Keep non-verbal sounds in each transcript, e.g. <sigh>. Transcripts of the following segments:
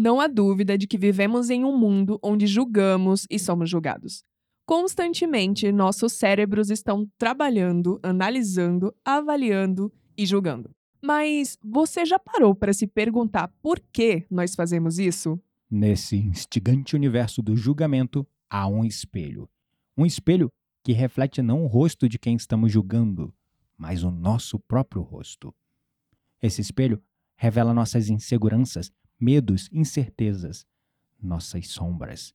Não há dúvida de que vivemos em um mundo onde julgamos e somos julgados. Constantemente, nossos cérebros estão trabalhando, analisando, avaliando e julgando. Mas você já parou para se perguntar por que nós fazemos isso? Nesse instigante universo do julgamento, há um espelho. Um espelho que reflete não o rosto de quem estamos julgando, mas o nosso próprio rosto. Esse espelho revela nossas inseguranças, medos, incertezas, nossas sombras.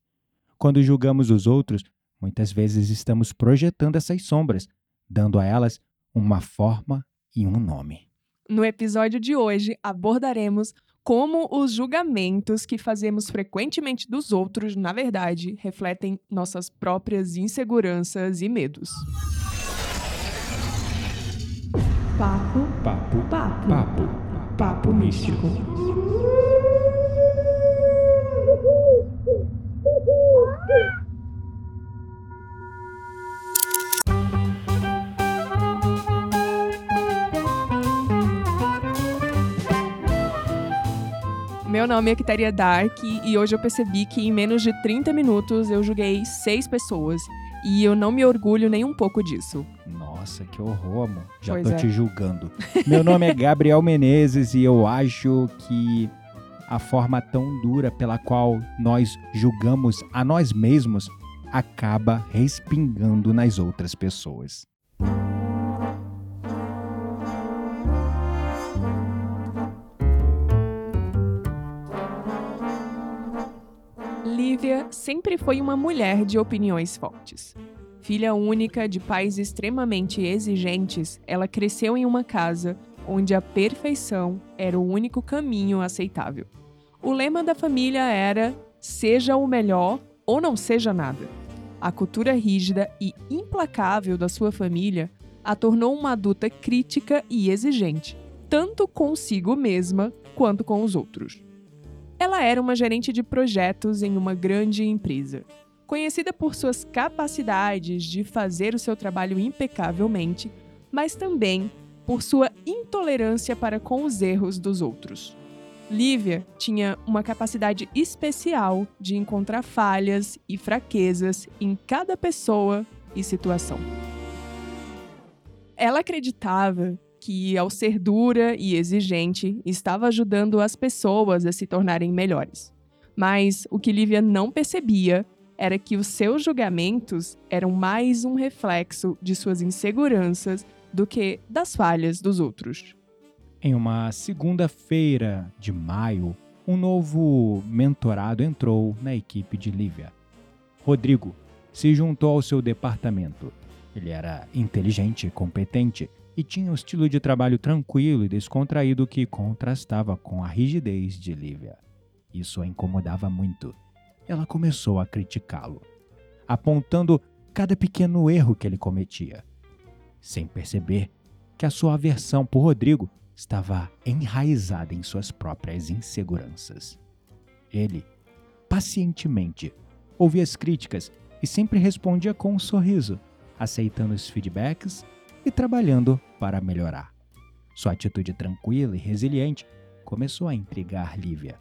Quando julgamos os outros, muitas vezes estamos projetando essas sombras, dando a elas uma forma e um nome. No episódio de hoje, abordaremos como os julgamentos que fazemos frequentemente dos outros, na verdade, refletem nossas próprias inseguranças e medos. Papo, Papo, papo, papo, papo místico. Meu nome é Kitaria Dark e hoje eu percebi que em menos de 30 minutos eu julguei seis pessoas. E eu não me orgulho nem um pouco disso. Nossa, que horror, amor. Já Pois tô é. te julgando. Meu nome é Gabriel Menezes e eu acho que a forma tão dura pela qual nós julgamos a nós mesmos acaba respingando nas outras pessoas. Sempre foi uma mulher de opiniões fortes. Filha única de pais extremamente exigentes, ela cresceu em uma casa onde a perfeição era o único caminho aceitável. O lema da família era: seja o melhor ou não seja nada. A cultura rígida e implacável da sua família a tornou uma adulta crítica e exigente, tanto consigo mesma quanto com os outros. Ela era uma gerente de projetos em uma grande empresa. Conhecida por suas capacidades de fazer o seu trabalho impecavelmente, mas também por sua intolerância para com os erros dos outros. Lívia tinha uma capacidade especial de encontrar falhas e fraquezas em cada pessoa e situação. Ela acreditava que, ao ser dura e exigente, estava ajudando as pessoas a se tornarem melhores. Mas o que Lívia não percebia era que os seus julgamentos eram mais um reflexo de suas inseguranças do que das falhas dos outros. Em uma segunda-feira de maio, um novo mentorado entrou na equipe de Lívia. Rodrigo se juntou ao seu departamento. Ele era inteligente, competente e tinha um estilo de trabalho tranquilo e descontraído que contrastava com a rigidez de Lívia. Isso a incomodava muito. Ela começou a criticá-lo, apontando cada pequeno erro que ele cometia, sem perceber que a sua aversão por Rodrigo estava enraizada em suas próprias inseguranças. Ele, pacientemente, ouvia as críticas e sempre respondia com um sorriso, aceitando os feedbacks e trabalhando para melhorar. Sua atitude tranquila e resiliente começou a intrigar Lívia.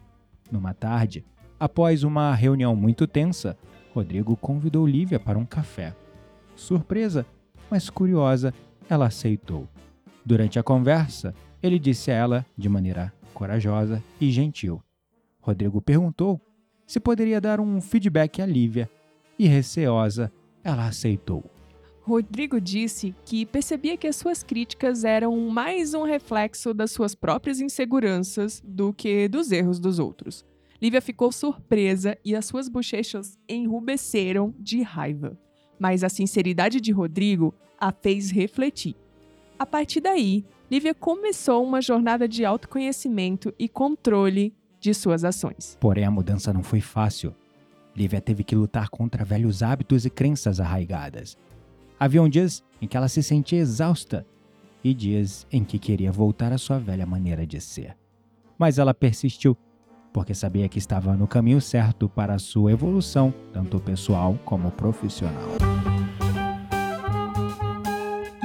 Numa tarde, após uma reunião muito tensa, Rodrigo convidou Lívia para um café. Surpresa, mas curiosa, ela aceitou. Durante a conversa, ele disse a ela, de maneira corajosa e gentil. Rodrigo perguntou se poderia dar um feedback a Lívia, e receosa, ela aceitou. Rodrigo disse que percebia que as suas críticas eram mais um reflexo das suas próprias inseguranças do que dos erros dos outros. Lívia ficou surpresa e as suas bochechas enrubesceram de raiva. Mas a sinceridade de Rodrigo a fez refletir. A partir daí, Lívia começou uma jornada de autoconhecimento e controle de suas ações. Porém, a mudança não foi fácil. Lívia teve que lutar contra velhos hábitos e crenças arraigadas. Haviam dias em que ela se sentia exausta e dias em que queria voltar à sua velha maneira de ser. Mas ela persistiu, porque sabia que estava no caminho certo para a sua evolução, tanto pessoal como profissional.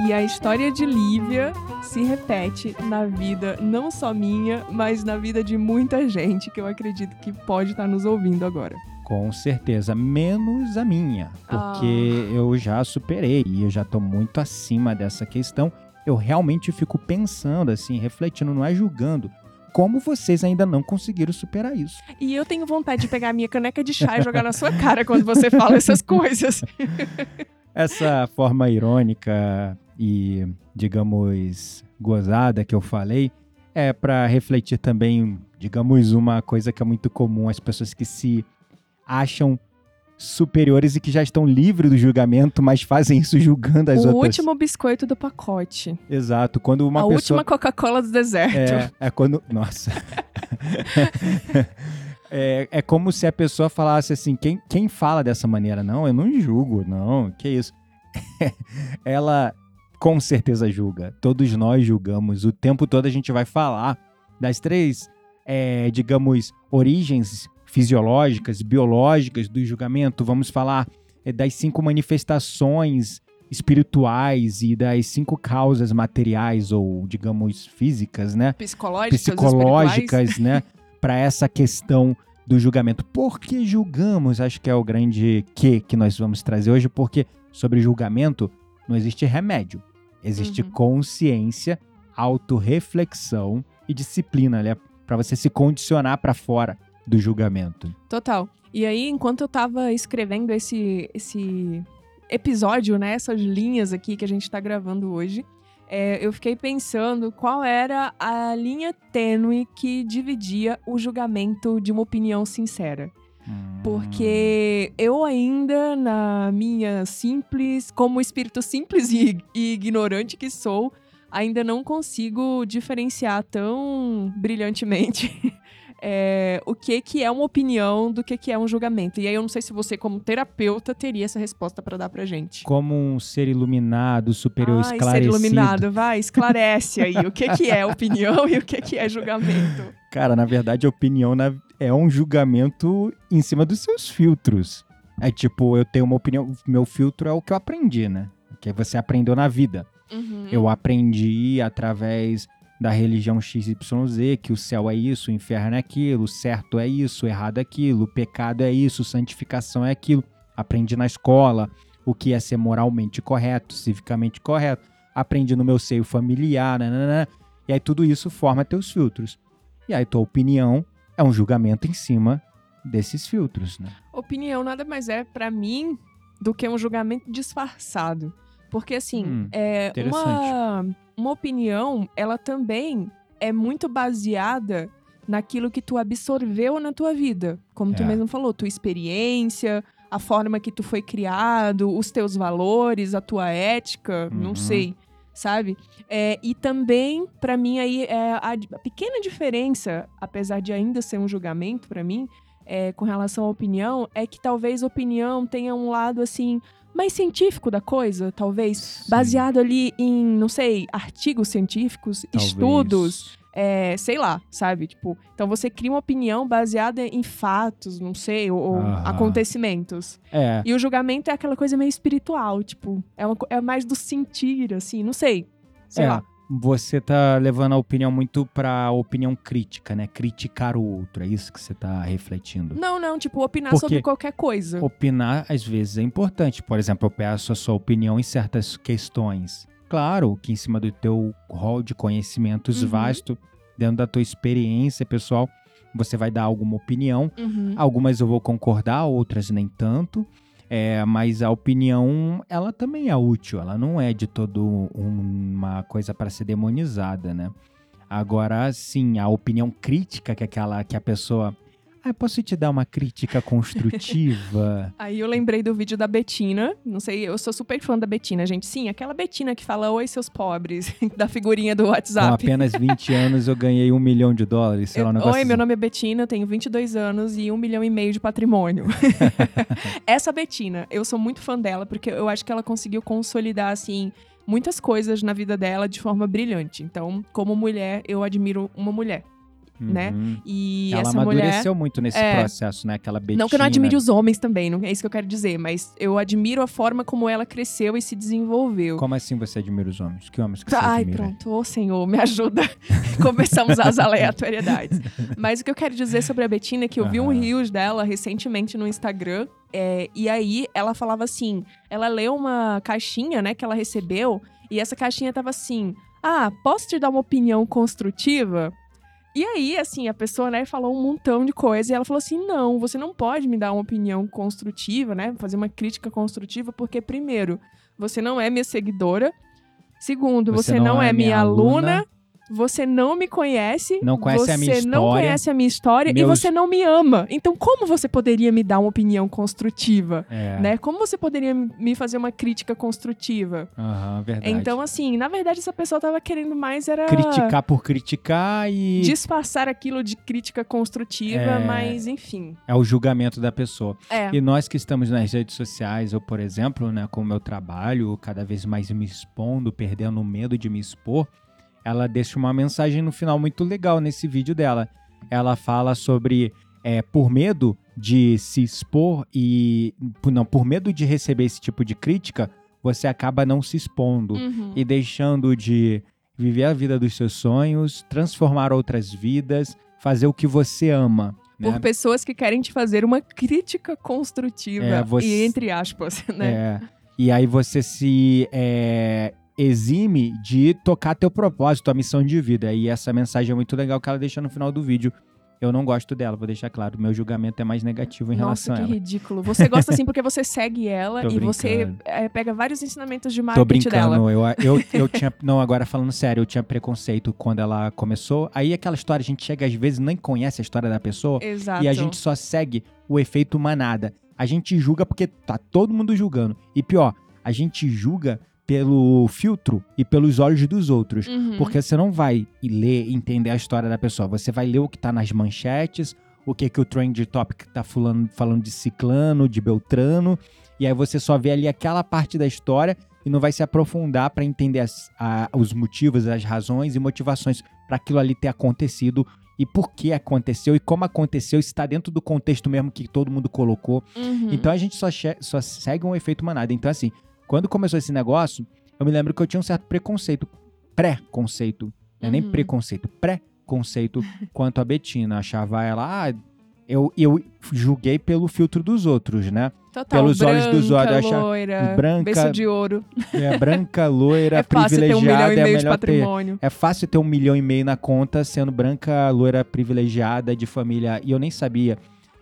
E a história de Lívia se repete na vida não só minha, mas na vida de muita gente que eu acredito que pode estar nos ouvindo agora. Com certeza, menos a minha, porque Ah. eu já superei e eu já tô muito acima dessa questão. Eu realmente fico pensando assim, refletindo, não é julgando. Como vocês ainda não conseguiram superar isso? E eu tenho vontade de pegar a minha caneca de chá e jogar na sua cara quando você fala essas coisas. <laughs> Essa forma irônica e, digamos, gozada que eu falei é para refletir também, digamos, uma coisa que é muito comum as pessoas que se acham superiores e que já estão livres do julgamento, mas fazem isso julgando as o outras. último biscoito do pacote. Exato, quando uma a pessoa última Coca-Cola do deserto. é, é quando. Nossa. <laughs> é, é como se a pessoa falasse assim: quem, quem fala dessa maneira? Não, eu não julgo, não, que isso. <laughs> Ela com certeza julga. Todos nós julgamos. O tempo todo a gente vai falar das três, é, digamos, origens fisiológicas, biológicas do julgamento. Vamos falar é, das cinco manifestações espirituais e das cinco causas materiais ou, digamos, físicas, né? Psicológicas, psicológicas, né, <laughs> para essa questão do julgamento. Por que julgamos? Acho que é o grande que que nós vamos trazer hoje, porque sobre julgamento não existe remédio. Existe Uhum. consciência, autorreflexão e disciplina, né, para você se condicionar para fora do julgamento. Total. E aí, enquanto eu tava escrevendo esse, esse episódio, né, essas linhas aqui que a gente tá gravando hoje, é, eu fiquei pensando qual era a linha tênue que dividia o julgamento de uma opinião sincera. Porque eu ainda, na minha simples, como espírito simples e, e ignorante que sou, ainda não consigo diferenciar tão brilhantemente é, o que, que é uma opinião do que, que é um julgamento. E aí eu não sei se você, como terapeuta, teria essa resposta pra dar pra gente. como um ser iluminado, superior, Ai, ser esclarecido. iluminado, vai, esclarece aí o que, que é opinião e o que, que é julgamento. Cara, na verdade, a opinião é um julgamento em cima dos seus filtros. É tipo, eu tenho uma opinião, meu filtro é o que eu aprendi, né? Que você aprendeu na vida. Uhum. Eu aprendi através da religião XYZ que o céu é isso, o inferno é aquilo, o certo é isso, o errado é aquilo, o pecado é isso, santificação é aquilo. Aprendi na escola o que é ser moralmente correto, civicamente correto. Aprendi no meu seio familiar, nananã. E aí tudo isso forma teus filtros. E aí tua opinião é um julgamento em cima desses filtros, né? Opinião nada mais é, pra mim, do que um julgamento disfarçado. Porque, assim, Hum, é interessante. uma, uma opinião, ela também é muito baseada naquilo que tu absorveu na tua vida. Como tu É. mesmo falou, tua experiência, a forma que tu foi criado, os teus valores, a tua ética, não Uhum. sei, sabe? É, e também, pra mim, aí, é a, a pequena diferença, apesar de ainda ser um julgamento pra mim, é, com relação à opinião, é que talvez opinião tenha um lado, assim, mais científico da coisa, talvez, Sim. baseado ali em, não sei, artigos científicos, Talvez. estudos, é, sei lá, sabe? Tipo, então você cria uma opinião baseada em fatos, não sei, ou, Aham. acontecimentos. É, E o julgamento é aquela coisa meio espiritual, tipo, é, uma, é mais do sentir, assim, não sei. Sei É, lá. Você tá levando a opinião muito pra opinião crítica, né? Criticar o outro, é isso que você tá refletindo. Não, não, tipo, opinar Porque sobre qualquer coisa. Opinar, às vezes, é importante. Por exemplo, eu peço a sua opinião em certas questões. Claro que em cima do teu rol de conhecimentos Uhum. vasto, dentro da tua experiência pessoal, você vai dar alguma opinião. Uhum. Algumas eu vou concordar, outras nem tanto. É, mas a opinião, ela também é útil. Ela não é de todo uma coisa para ser demonizada, né? Agora, sim, a opinião crítica que é aquela que a pessoa... Ah, posso te dar uma crítica construtiva? <laughs> Aí eu lembrei do vídeo da Betina. Não sei, eu sou super fã da Betina, gente. Sim, aquela Betina que fala Oi, seus pobres, <laughs> da figurinha do Com WhatsApp. apenas 20 <laughs> anos eu ganhei um milhão de dólares, sei lá, um negócio Oi, assim. meu nome é Betina, eu tenho 22 anos e um milhão e meio de patrimônio. Essa Betina, eu sou muito fã dela porque eu acho que ela conseguiu consolidar, assim, muitas coisas na vida dela de forma brilhante. Então, como mulher, eu admiro uma mulher. Né? Uhum. E Ela essa mulher. amadureceu muito nesse É. processo, né? Aquela Betina. Não que eu não admire os homens também, não é isso que eu quero dizer, mas eu admiro a forma como ela cresceu e se desenvolveu. Como assim você admira os homens? Que homens que você Ai, admira? pronto. Ô, Senhor, me ajuda. <laughs> Começamos as aleatoriedades. Mas o que eu quero dizer sobre a Betina é que eu vi um reels dela recentemente no Instagram. é, e aí ela falava assim: ela leu uma caixinha, né, que ela recebeu, e essa caixinha tava assim: Ah, posso te dar uma opinião construtiva? E aí, assim, a pessoa, né, falou um montão de coisa e ela falou assim: não, você não pode me dar uma opinião construtiva, né? Fazer uma crítica construtiva, porque, primeiro, você não é minha seguidora. Segundo, você, não, é, minha aluna. Você não me conhece. Não conhece você a minha não história. conhece a minha história e Meus- você não me ama. Então, como você poderia me dar uma opinião construtiva? É. Né? Como você poderia me fazer uma crítica construtiva? Aham, verdade. Então, assim, na verdade, essa pessoa tava querendo mais era Criticar por criticar e disfarçar aquilo de crítica construtiva, É. mas enfim. é o julgamento da pessoa. É. E nós que estamos nas redes sociais, eu, por exemplo, né, com o meu trabalho, cada vez mais me expondo, perdendo o medo de me expor, ela deixa uma mensagem no final muito legal nesse vídeo dela. Ela fala sobre, é, por medo de se expor e. Não, por medo de receber esse tipo de crítica, você acaba não se expondo Uhum. e deixando de viver a vida dos seus sonhos, transformar outras vidas, fazer o que você ama. Por né? pessoas que querem te fazer uma crítica construtiva. É, você- E entre aspas, <laughs> né? É, e aí você se é, exime de tocar teu propósito, a missão de vida. E essa mensagem é muito legal que ela deixa no final do vídeo. Eu não gosto dela, vou deixar claro. Meu julgamento é mais negativo em Nossa, relação que a ela. ridículo. Você gosta assim porque você segue ela <laughs> Tô e você é, pega vários ensinamentos de Tô marketing dela. brincando, eu, eu, eu tinha. <laughs> Não, agora falando sério, eu tinha preconceito quando ela começou. Aí aquela história, a gente chega às vezes nem conhece a história da pessoa Exato. e a gente só segue o efeito manada. A gente julga porque tá todo mundo julgando. E pior, a gente julga pelo filtro e pelos olhos dos outros. Uhum. Porque você não vai ler e entender a história da pessoa. Você vai ler o que tá nas manchetes, o que que o trend topic tá fulano, falando de ciclano, de beltrano. E aí você só vê ali aquela parte da história e não vai se aprofundar para entender as- a- os motivos, as razões e motivações para aquilo ali ter acontecido e por que aconteceu e como aconteceu, se está dentro do contexto mesmo que todo mundo colocou. Uhum. Então a gente só, só segue um efeito manada. Então, assim, quando começou esse negócio, eu me lembro que eu tinha um certo preconceito, pré-conceito, não é nem Uhum. preconceito, pré-conceito <laughs> quanto a Betina. Achava ela, ah, eu, eu julguei pelo filtro dos outros, né? Total, pelos olhos branca, dos olhos, eu achava- loira, branca, berço de ouro. É branca, loira, <laughs> é fácil ter um milhão privilegiada, e é melhor ter. patrimônio. É fácil ter um milhão e meio na conta sendo branca, loira, privilegiada, de família. E eu nem sabia.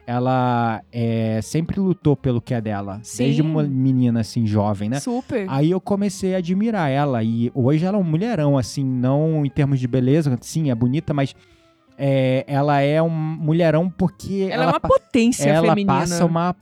Ela é, sempre lutou pelo que é dela. Sim. Desde uma menina, assim, jovem, né? Super. Aí eu comecei a admirar ela. E hoje ela é um mulherão, assim, não em termos de beleza. Sim, é bonita, mas é, ela é um mulherão porque ela, é uma pa- potência ela feminina. passa uma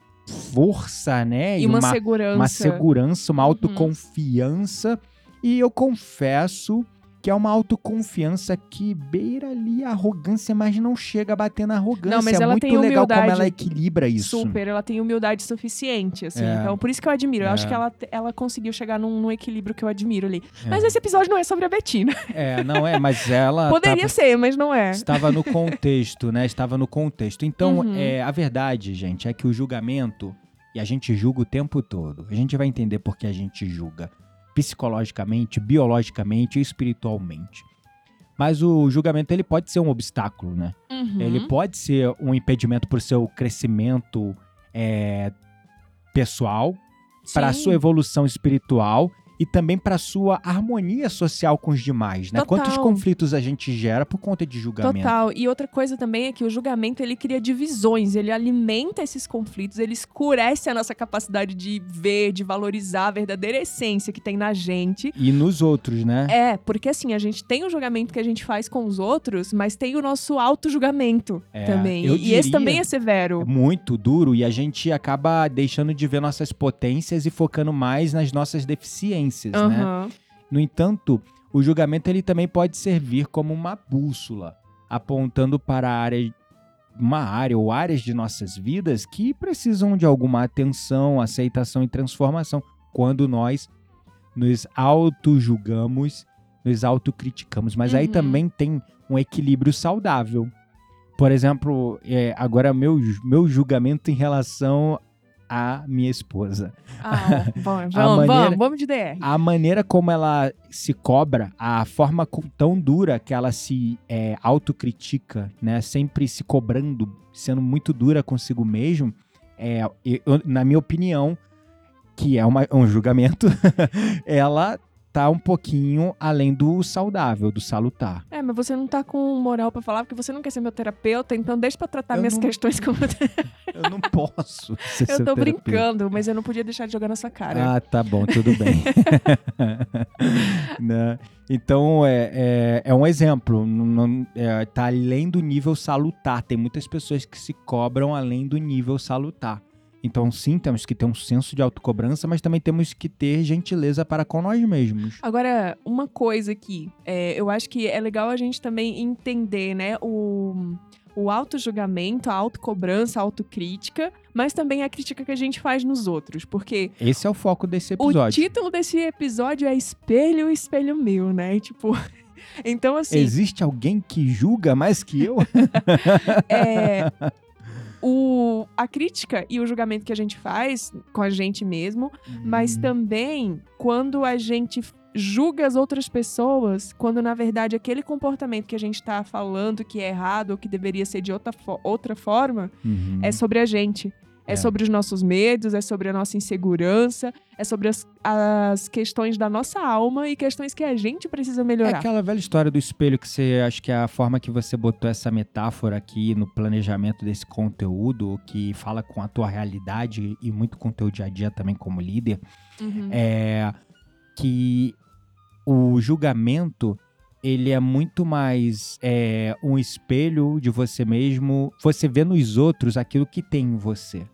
força, né? E uma, segurança. uma segurança, uma Uhum. autoconfiança. E eu confesso que é uma autoconfiança que beira ali a arrogância, mas não chega a bater na arrogância. Não, mas é ela muito tem legal como humildade. ela equilibra isso. Super, ela tem humildade suficiente, assim. É. Então, por isso que eu admiro. Eu acho É. que ela, ela conseguiu chegar num, num equilíbrio que eu admiro ali. É. Mas esse episódio não é sobre a Betina. É, não é, mas ela <laughs> Poderia tava- ser, mas não é. estava no contexto, né? Estava no contexto. Então, Uhum. é, a verdade, gente, é que o julgamento, e a gente julga o tempo todo. A gente vai entender por que a gente julga. Psicologicamente, biologicamente e espiritualmente. Mas o julgamento, ele pode ser um obstáculo, né? Uhum. Ele pode ser um impedimento para o seu crescimento é, pessoal, para a sua evolução espiritual e também para a sua harmonia social com os demais, né? Total. Quantos conflitos a gente gera por conta de julgamento? Total. E outra coisa também é que o julgamento ele cria divisões, ele alimenta esses conflitos, ele escurece a nossa capacidade de ver, de valorizar a verdadeira essência que tem na gente. E nos outros, né? É, porque assim, a gente tem o julgamento que a gente faz com os outros, mas tem o nosso auto-julgamento É, também. E esse também é severo. É muito duro e a gente acaba deixando de ver nossas potências e focando mais nas nossas deficiências, né? Aham. No entanto, o julgamento ele também pode servir como uma bússola, apontando para a área, uma área ou áreas de nossas vidas que precisam de alguma atenção, aceitação e transformação. Quando nós nos auto-julgamos, nos autocriticamos. Mas aí Uhum. também tem um equilíbrio saudável. por exemplo, é, agora meu, meu julgamento em relação à minha esposa. Ah, bom, <laughs> vamos, maneira- vamos, vamos de DR. A maneira como ela se cobra, a forma tão dura que ela se é, autocritica, né? Sempre se cobrando, sendo muito dura consigo mesmo, é, eu- na minha opinião, que é uma- um julgamento, <laughs> ela tá um pouquinho além do saudável, do salutar. É, mas você não tá com moral pra falar porque você não quer ser meu terapeuta, então deixa pra tratar Eu minhas não- questões como. Eu <laughs> não posso <laughs> ser eu tô terapeuta. brincando, mas eu não podia deixar de jogar na sua cara. Ah, tá bom, tudo bem. <laughs> Né? Então, é, é, é um exemplo. Não- é, tá além do nível salutar. Tem muitas pessoas que se cobram além do nível salutar. Então, sim, temos que ter um senso de autocobrança, mas também temos que ter gentileza para com nós mesmos. Agora, uma coisa aqui, é, eu acho que é legal a gente também entender, né, o, o auto-julgamento, a autocobrança, a autocrítica, mas também a crítica que a gente faz nos outros, porque Esse é o foco desse o episódio. título desse episódio é Espelho, Espelho Meu, né, tipo... <laughs> Então, assim, Existe alguém que julga mais que eu? <laughs> é, o, a crítica e o julgamento que a gente faz com a gente mesmo, mas Hum. também quando a gente julga as outras pessoas, quando na verdade aquele comportamento que a gente tá falando que é errado ou que deveria ser de outra, fo- outra forma, Uhum. é sobre a gente. É, É. sobre os nossos medos, é sobre a nossa insegurança, é sobre as, as questões da nossa alma e questões que a gente precisa É melhorar. aquela velha história do espelho que você acho que é a forma que você botou essa metáfora aqui no planejamento desse conteúdo, que fala com a tua realidade e muito com o teu dia a dia também como líder, Uhum. é que o julgamento ele é muito mais é, um espelho de você mesmo, você vê nos outros aquilo que tem em você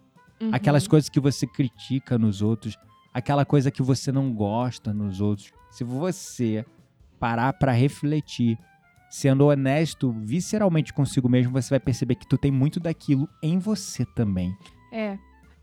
Uhum. aquelas coisas que você critica nos outros, aquela coisa que você não gosta nos outros. Se você parar pra refletir, sendo honesto visceralmente consigo mesmo, você vai perceber que tu tem muito daquilo em você também. É.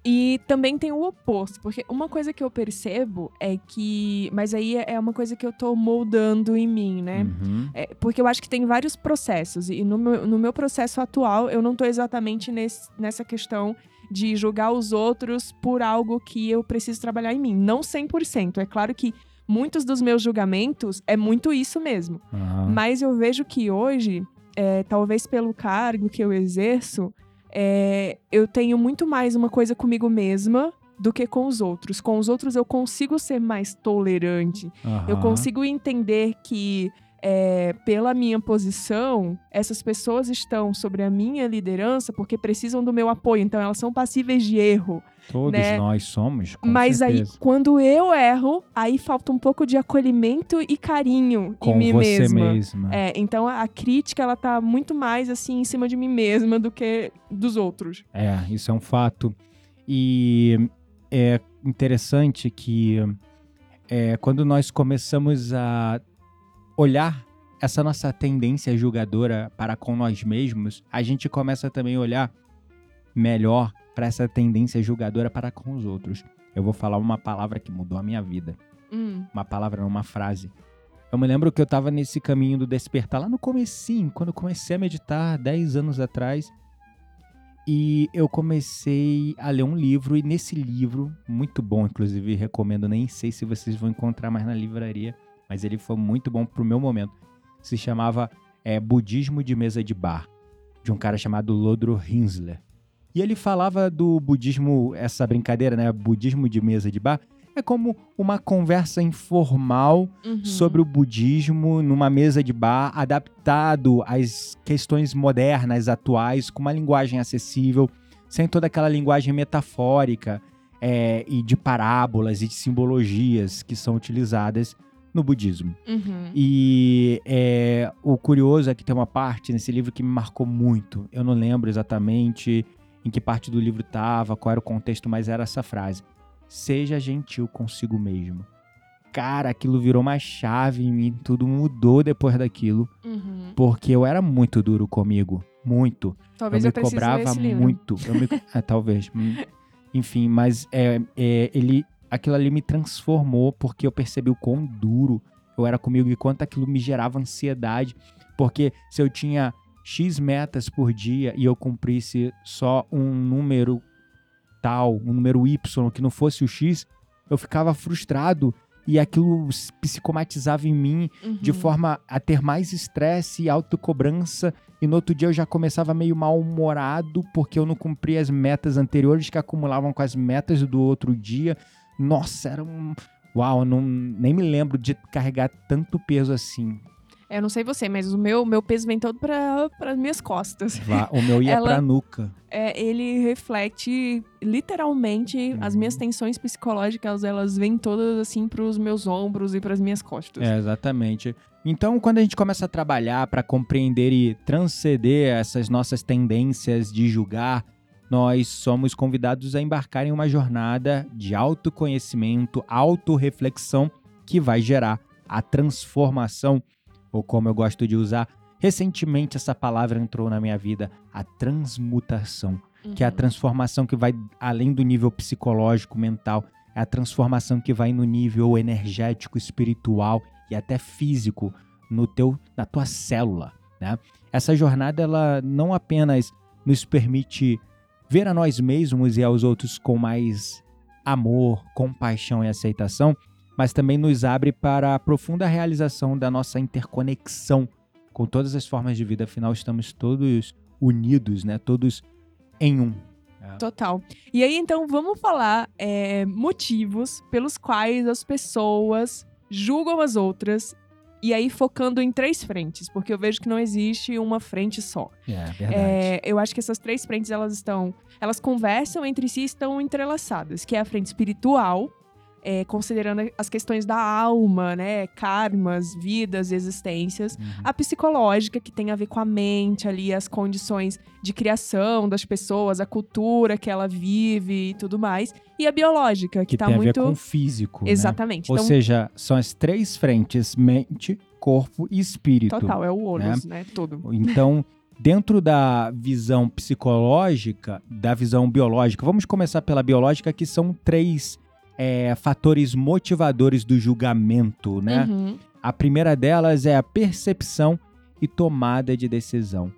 E também tem o oposto, porque uma coisa que eu percebo é que. Mas aí é uma coisa que eu tô moldando em mim, né? Uhum. É, porque eu acho que tem vários processos. E no meu, no meu processo atual, eu não tô exatamente nesse- nessa questão de julgar os outros por algo que eu preciso trabalhar em mim. Não 100%. É claro que muitos dos meus julgamentos é muito isso mesmo. Aham. Mas eu vejo que hoje, é, talvez pelo cargo que eu exerço, é, eu tenho muito mais uma coisa comigo mesma do que com os outros. Com os outros eu consigo ser mais tolerante. Eu Aham. consigo entender que, é, pela minha posição, essas pessoas estão sobre a minha liderança porque precisam do meu apoio. Então elas são passíveis de erro. Todos né? nós somos, Mas certeza. aí, quando eu erro, aí falta um pouco de acolhimento e carinho com em mim você mesma. mesma. É, então a, a crítica ela tá muito mais assim em cima de mim mesma do que dos outros. É, isso é um fato. E é interessante que é, quando nós começamos a olhar essa nossa tendência julgadora para com nós mesmos, a gente começa também a olhar melhor para essa tendência julgadora para com os outros. Eu vou falar uma palavra que mudou a minha vida. Hum, Uma palavra, não uma frase. Eu me lembro que eu tava nesse caminho do despertar lá no comecinho, quando eu comecei a meditar 10 anos atrás. E eu comecei a ler um livro, e nesse livro, muito bom, inclusive recomendo, nem sei se vocês vão encontrar mais na livraria, mas ele foi muito bom pro meu momento. Se chamava é, Budismo de Mesa de Bar, de um cara chamado Lodro Hinsler. E ele falava do budismo, essa brincadeira, né? Budismo de mesa de bar, é como uma conversa informal uhum. sobre o budismo numa mesa de bar, adaptado às questões modernas, atuais, com uma linguagem acessível, sem toda aquela linguagem metafórica é, e de parábolas e de simbologias que são utilizadas no budismo. Uhum. E é, o curioso é que tem uma parte nesse livro que me marcou muito. Eu não lembro exatamente em que parte do livro estava, qual era o contexto, mas era essa frase: Seja gentil consigo mesmo. Cara, aquilo virou uma chave em mim, tudo mudou depois daquilo, Uhum. porque eu era muito duro comigo, muito. Talvez eu eu, me ler cobrava muito. Eu me... ah, talvez. Hum. Enfim, mas é, é, ele, aquilo ali me transformou porque eu percebi o quão duro eu era comigo e quanto aquilo me gerava ansiedade. Porque se eu tinha X metas por dia e eu cumprisse só um número tal, um número Y, que não fosse o X, eu ficava frustrado e aquilo psicomatizava em mim de Uhum. forma a ter mais estresse e autocobrança. E no outro dia eu já começava meio mal-humorado porque eu não cumpria as metas anteriores que acumulavam com as metas do outro dia. Nossa, era um. Uau, não, nem me lembro de carregar tanto peso assim. É, Eu não sei você, mas o meu, meu peso vem todo para as minhas costas. O meu ia <laughs> Ela- pra nuca. É, ele reflete literalmente as minhas Uhum. tensões psicológicas, elas vêm todas assim para os meus ombros e para as minhas costas. É, exatamente. Então, quando a gente começa a trabalhar para compreender e transcender essas nossas tendências de julgar, nós somos convidados a embarcar em uma jornada de autoconhecimento, autorreflexão que vai gerar a transformação, ou como eu gosto de usar, recentemente essa palavra entrou na minha vida, a transmutação que é a Uhum. transformação que vai além do nível psicológico, mental, é a transformação que vai no nível energético, espiritual e até físico no teu na tua célula, né? Essa jornada ela não apenas nos permite ver a nós mesmos e aos outros com mais amor, compaixão e aceitação, mas também nos abre para a profunda realização da nossa interconexão com todas as formas de vida, afinal estamos todos unidos, né? Todos em um. Total. E aí, então, vamos falar é, motivos pelos quais as pessoas julgam as outras. E aí, focando em três frentes, porque eu vejo que não existe uma frente só. É, verdade. É, eu acho que essas três frentes, elas estão. Elas conversam entre si e estão entrelaçadas, que é a frente espiritual, é, considerando as questões da alma, né? Karmas, vidas, existências. Uhum. A psicológica, que tem a ver com a mente ali, as condições de criação das pessoas, a cultura que ela vive e tudo mais. E a biológica, que, que tá tem a muito. ver com o físico. né? Exatamente. Ou então, seja, são as três frentes: mente, corpo e espírito. total, é o ônus, né? Tudo. Então, dentro da visão psicológica, da visão biológica, vamos começar pela biológica, que são três é, fatores motivadores do julgamento, né? Uhum. A primeira delas é a percepção e tomada de decisão.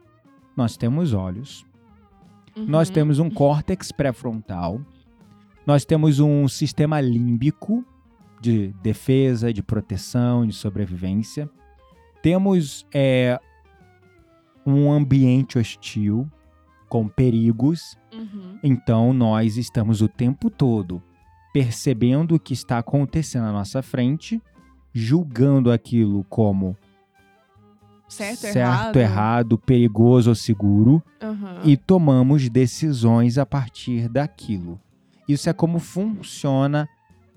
Nós temos olhos, nós Uhum. temos um córtex pré-frontal, nós temos um sistema límbico de defesa, de proteção, de sobrevivência. Temos é, um ambiente hostil com perigos. Uhum. Então nós estamos o tempo todo percebendo o que está acontecendo à nossa frente, julgando aquilo como Certo, certo errado. errado, perigoso ou seguro Uhum. e tomamos decisões a partir daquilo. Isso é como funciona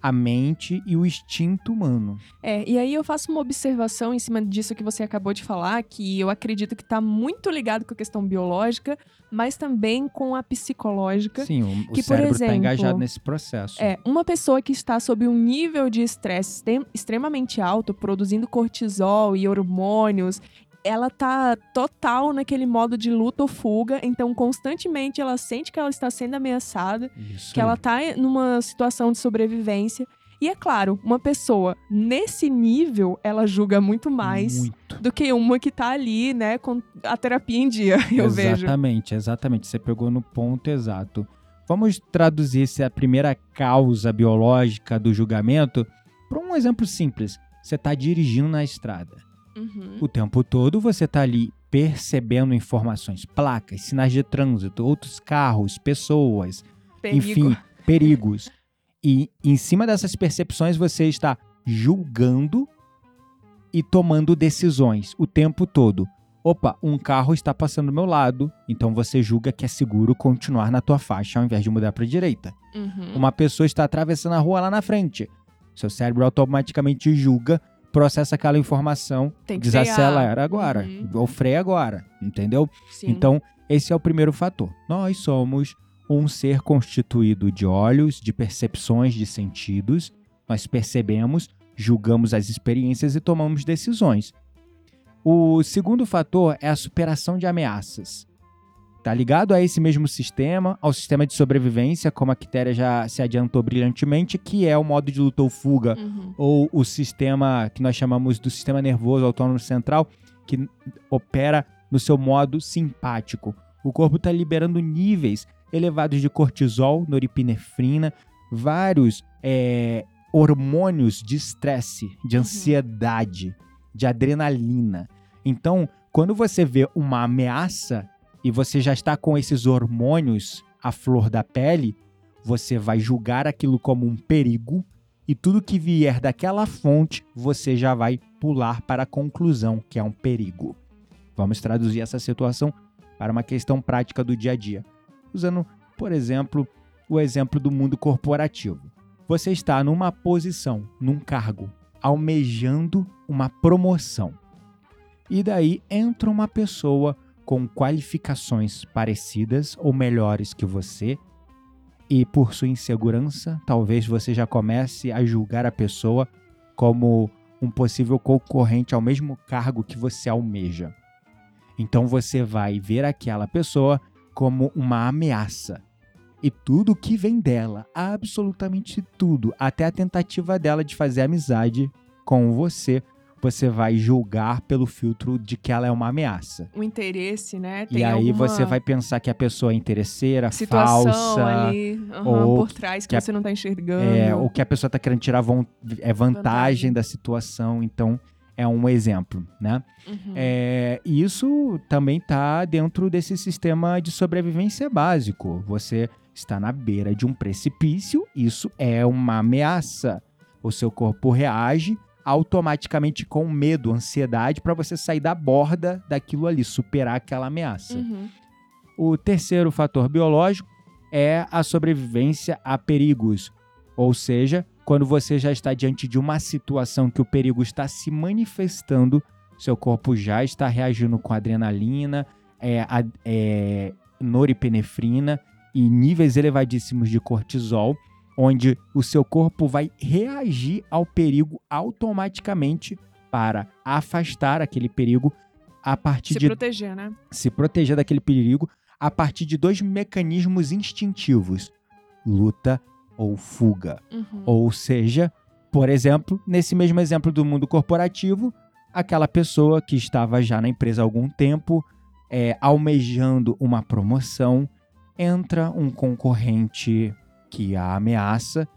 a mente e o instinto humano. É, e aí eu faço uma observação em cima disso que você acabou de falar, que eu acredito que tá muito ligado com a questão biológica, mas também com a psicológica. Sim, o, o Que, por cérebro está engajado nesse processo. É, uma pessoa que está sob um nível de estresse extrem- extremamente alto, produzindo cortisol e hormônios, ela tá total naquele modo de luta ou fuga, então constantemente ela sente que ela está sendo ameaçada, Isso que ela tá numa situação de sobrevivência. E é claro, uma pessoa nesse nível, ela julga muito mais Muito. do que uma que tá ali, né, com a terapia em dia, <laughs> eu vejo. exatamente, exatamente. Você pegou no ponto exato. Vamos traduzir essa primeira causa biológica do julgamento para um exemplo simples. Você está dirigindo na estrada. Uhum. O tempo todo você está ali percebendo informações, placas, sinais de trânsito, outros carros, pessoas, Perigo. enfim, perigos. E em cima dessas percepções você está julgando e tomando decisões o tempo todo. Opa, um carro está passando do meu lado, então você julga que é seguro continuar na tua faixa ao invés de mudar para a direita. Uhum. Uma pessoa está atravessando a rua lá na frente. Seu cérebro automaticamente julga, processa aquela informação, Tem que desacelera frear. agora, Uhum. ou freia agora, entendeu? Sim. Então, esse é o primeiro fator. Nós somos um ser constituído de olhos, de percepções, de sentidos. Nós percebemos, julgamos as experiências e tomamos decisões. O segundo fator é a superação de ameaças. Tá ligado a esse mesmo sistema, ao sistema de sobrevivência, como a Quitéria já se adiantou brilhantemente, que é o modo de luta ou fuga, Uhum. ou o sistema que nós chamamos do sistema nervoso autônomo central, que opera no seu modo simpático. O corpo está liberando níveis elevados de cortisol, noripinefrina, vários é, hormônios de estresse, de ansiedade, de adrenalina. Então, quando você vê uma ameaça e você já está com esses hormônios à flor da pele, você vai julgar aquilo como um perigo e tudo que vier daquela fonte você já vai pular para a conclusão que é um perigo. Vamos traduzir essa situação para uma questão prática do dia a dia, usando, por exemplo, o exemplo do mundo corporativo. Você está numa posição, num cargo, almejando uma promoção. E daí entra uma pessoa com qualificações parecidas ou melhores que você, e por sua insegurança, talvez você já comece a julgar a pessoa como um possível concorrente ao mesmo cargo que você almeja. Então você vai ver aquela pessoa como uma ameaça. E tudo que vem dela, absolutamente tudo, até a tentativa dela de fazer amizade com você, você vai julgar pelo filtro de que ela é uma ameaça. O interesse, né? e aí você vai pensar que a pessoa é interesseira, situação falsa, ali aham, ou por trás que, que a- você não tá enxergando. é, ou que a pessoa está querendo tirar von- é, vantagem, Vantagem. da situação. Então, é um exemplo, né? Uhum. É, isso também está dentro desse sistema de sobrevivência básico. Você está na beira de um precipício, isso é uma ameaça. O seu corpo reage automaticamente com medo, ansiedade, para você sair da borda daquilo ali, superar aquela ameaça. Uhum. O terceiro fator biológico é a sobrevivência a perigos, ou seja, quando você já está diante de uma situação que o perigo está se manifestando, seu corpo já está reagindo com adrenalina, é, é, noripinefrina e níveis elevadíssimos de cortisol, onde o seu corpo vai reagir ao perigo automaticamente para afastar aquele perigo a partir Se de proteger, né? se proteger daquele perigo a partir de dois mecanismos instintivos: luta ou fuga. Uhum. Ou seja, por exemplo, nesse mesmo exemplo do mundo corporativo, aquela pessoa que estava já na empresa há algum tempo, é, almejando uma promoção, entra um concorrente a ameaça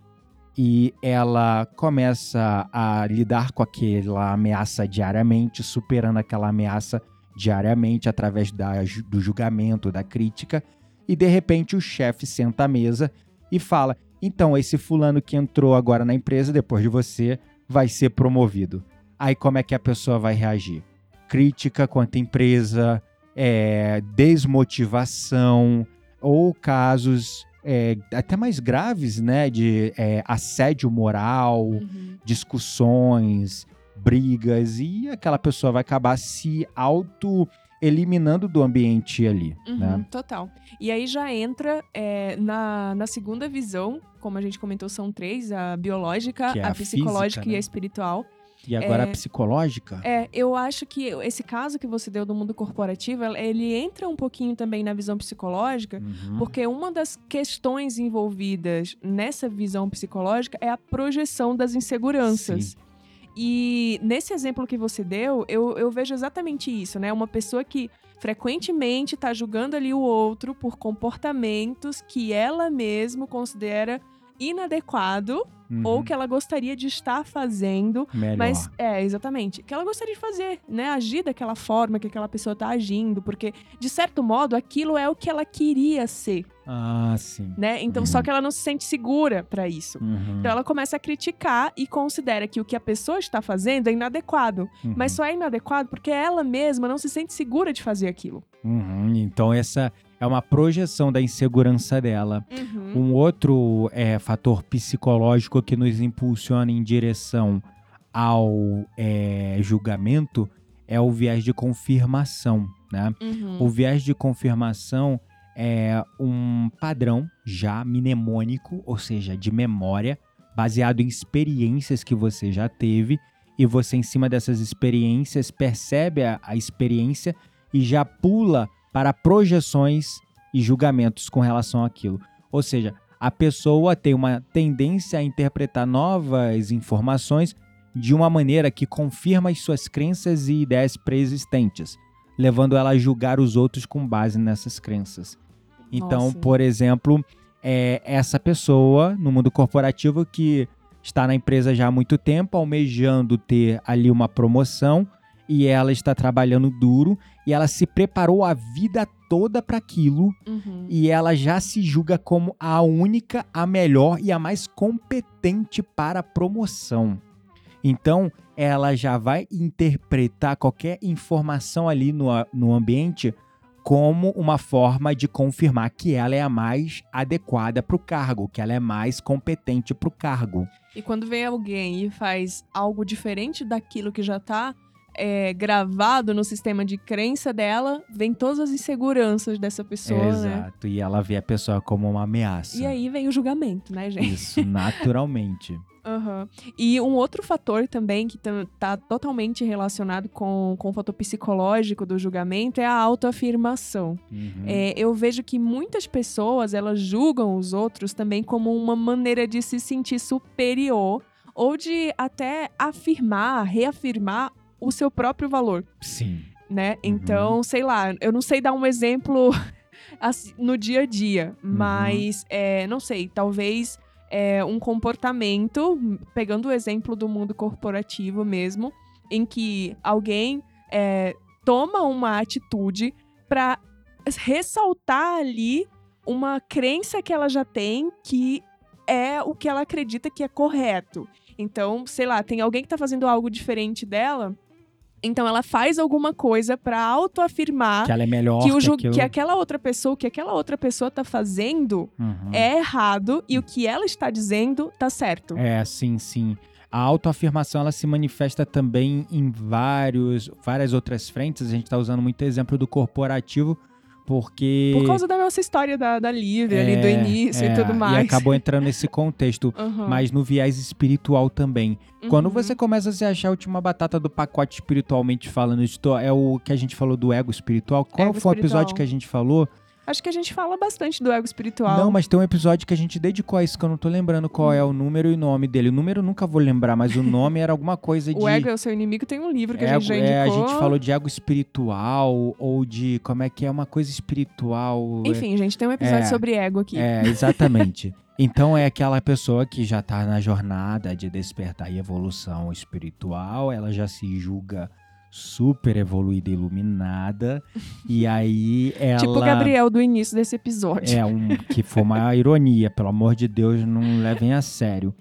e ela começa a lidar com aquela ameaça diariamente, superando aquela ameaça diariamente através da, do julgamento, da crítica, e de repente o chefe senta à mesa e fala: então, esse fulano que entrou agora na empresa depois de você vai ser promovido. Aí como é que a pessoa vai reagir? Crítica contra a empresa, é, desmotivação ou casos é, até mais graves, né, de é, assédio moral, Uhum. discussões, brigas e aquela pessoa vai acabar se auto eliminando do ambiente ali, Uhum, né? Total. E aí já entra é, na, na segunda visão, como a gente comentou, são três: a biológica, é a, a psicológica física, e né? a espiritual. E agora a É, psicológica? É, eu acho que esse caso que você deu do mundo corporativo, ele entra um pouquinho também na visão psicológica, Uhum. porque uma das questões envolvidas nessa visão psicológica é a projeção das inseguranças. Sim. E nesse exemplo que você deu, eu, eu vejo exatamente isso, né? Uma pessoa que frequentemente está julgando ali o outro por comportamentos que ela mesma considera inadequado ou Uhum. que ela gostaria de estar fazendo Melhor. mas é, exatamente. Que ela gostaria de fazer, né? Agir daquela forma que aquela pessoa tá agindo, porque de certo modo aquilo é o que ela queria ser, Ah, sim. né? Então só Uhum. que ela não se sente segura pra isso. Uhum. Então ela começa a criticar e considera que o que a pessoa está fazendo é inadequado, Uhum. mas só é inadequado porque ela mesma não se sente segura de fazer aquilo. Uhum. Então essa é uma projeção da insegurança dela. Um outro é, fator psicológico que nos impulsiona em direção ao é, julgamento é o viés de confirmação, né? Uhum. O viés de confirmação é um padrão já mnemônico, ou seja, de memória, baseado em experiências que você já teve, e você, em cima dessas experiências, percebe a, a experiência e já pula para projeções e julgamentos com relação àquilo. Ou seja, a pessoa tem uma tendência a interpretar novas informações de uma maneira que confirma as suas crenças e ideias pré-existentes. levando ela a julgar os outros com base nessas crenças. Então, Nossa. por exemplo, é essa pessoa no mundo corporativo que está na empresa já há muito tempo, almejando ter ali uma promoção, e ela está trabalhando duro, e ela se preparou a vida toda para aquilo, Uhum. e ela já se julga como a única, a melhor e a mais competente para a promoção. Então, ela já vai interpretar qualquer informação ali no, no ambiente como uma forma de confirmar que ela é a mais adequada para o cargo, que ela é mais competente para o cargo. E quando vem alguém e faz algo diferente daquilo que já tá é, gravado no sistema de crença dela, vem todas as inseguranças dessa pessoa, né? Exato. E ela vê a pessoa como uma ameaça. E aí vem o julgamento, né, gente? Isso, <laughs> naturalmente. Aham. E um outro fator também que tam- tá totalmente relacionado com, com o fator psicológico do julgamento é a autoafirmação. Uhum. É, eu vejo que muitas pessoas elas julgam os outros também como uma maneira de se sentir superior ou de até afirmar, reafirmar o seu próprio valor, Sim. né? Então, sei lá, eu não sei dar um exemplo <laughs> assim, no dia a dia, mas é, não sei, talvez é, um comportamento, pegando o exemplo do mundo corporativo mesmo, em que alguém é, toma uma atitude para ressaltar ali uma crença que ela já tem que é o que ela acredita que é correto. Então, sei lá, tem alguém que tá fazendo algo diferente dela, então ela faz alguma coisa para autoafirmar Que ela é melhor que, o aquilo. que aquela outra pessoa, o que aquela outra pessoa tá fazendo Uhum. é errado e o que ela está dizendo tá certo. É, sim, sim. A autoafirmação ela se manifesta também em vários, várias outras frentes. A gente está usando muito exemplo do corporativo, porque. Por causa da nossa história da, da Lívia ali do É, início é, e tudo mais. E acabou entrando nesse contexto. <laughs> Aham. Mas no viés espiritual também. Quando Uhum. você começa a se achar a última batata do pacote espiritualmente falando, é o que a gente falou do ego espiritual. Qual Ego foi o episódio espiritual. que a gente falou? Acho que a gente fala bastante do ego espiritual. Não, mas tem um episódio que a gente dedicou a isso, que eu não tô lembrando qual é o número e o nome dele. O número eu nunca vou lembrar, mas o nome era alguma coisa <laughs> de. O ego é o seu inimigo tem um livro que a Ego- gente já é, a indicou. gente falou de ego espiritual ou de como é que é uma coisa espiritual. Enfim, gente, tem um episódio É. sobre ego aqui. É, exatamente. <laughs> então é aquela pessoa que já tá na jornada de despertar e evolução espiritual, ela já se julga super evoluída e iluminada. <laughs> e aí ela. Tipo o Gabriel do início desse episódio. É, um, que foi uma <laughs> ironia, pelo amor de Deus, não levem a sério.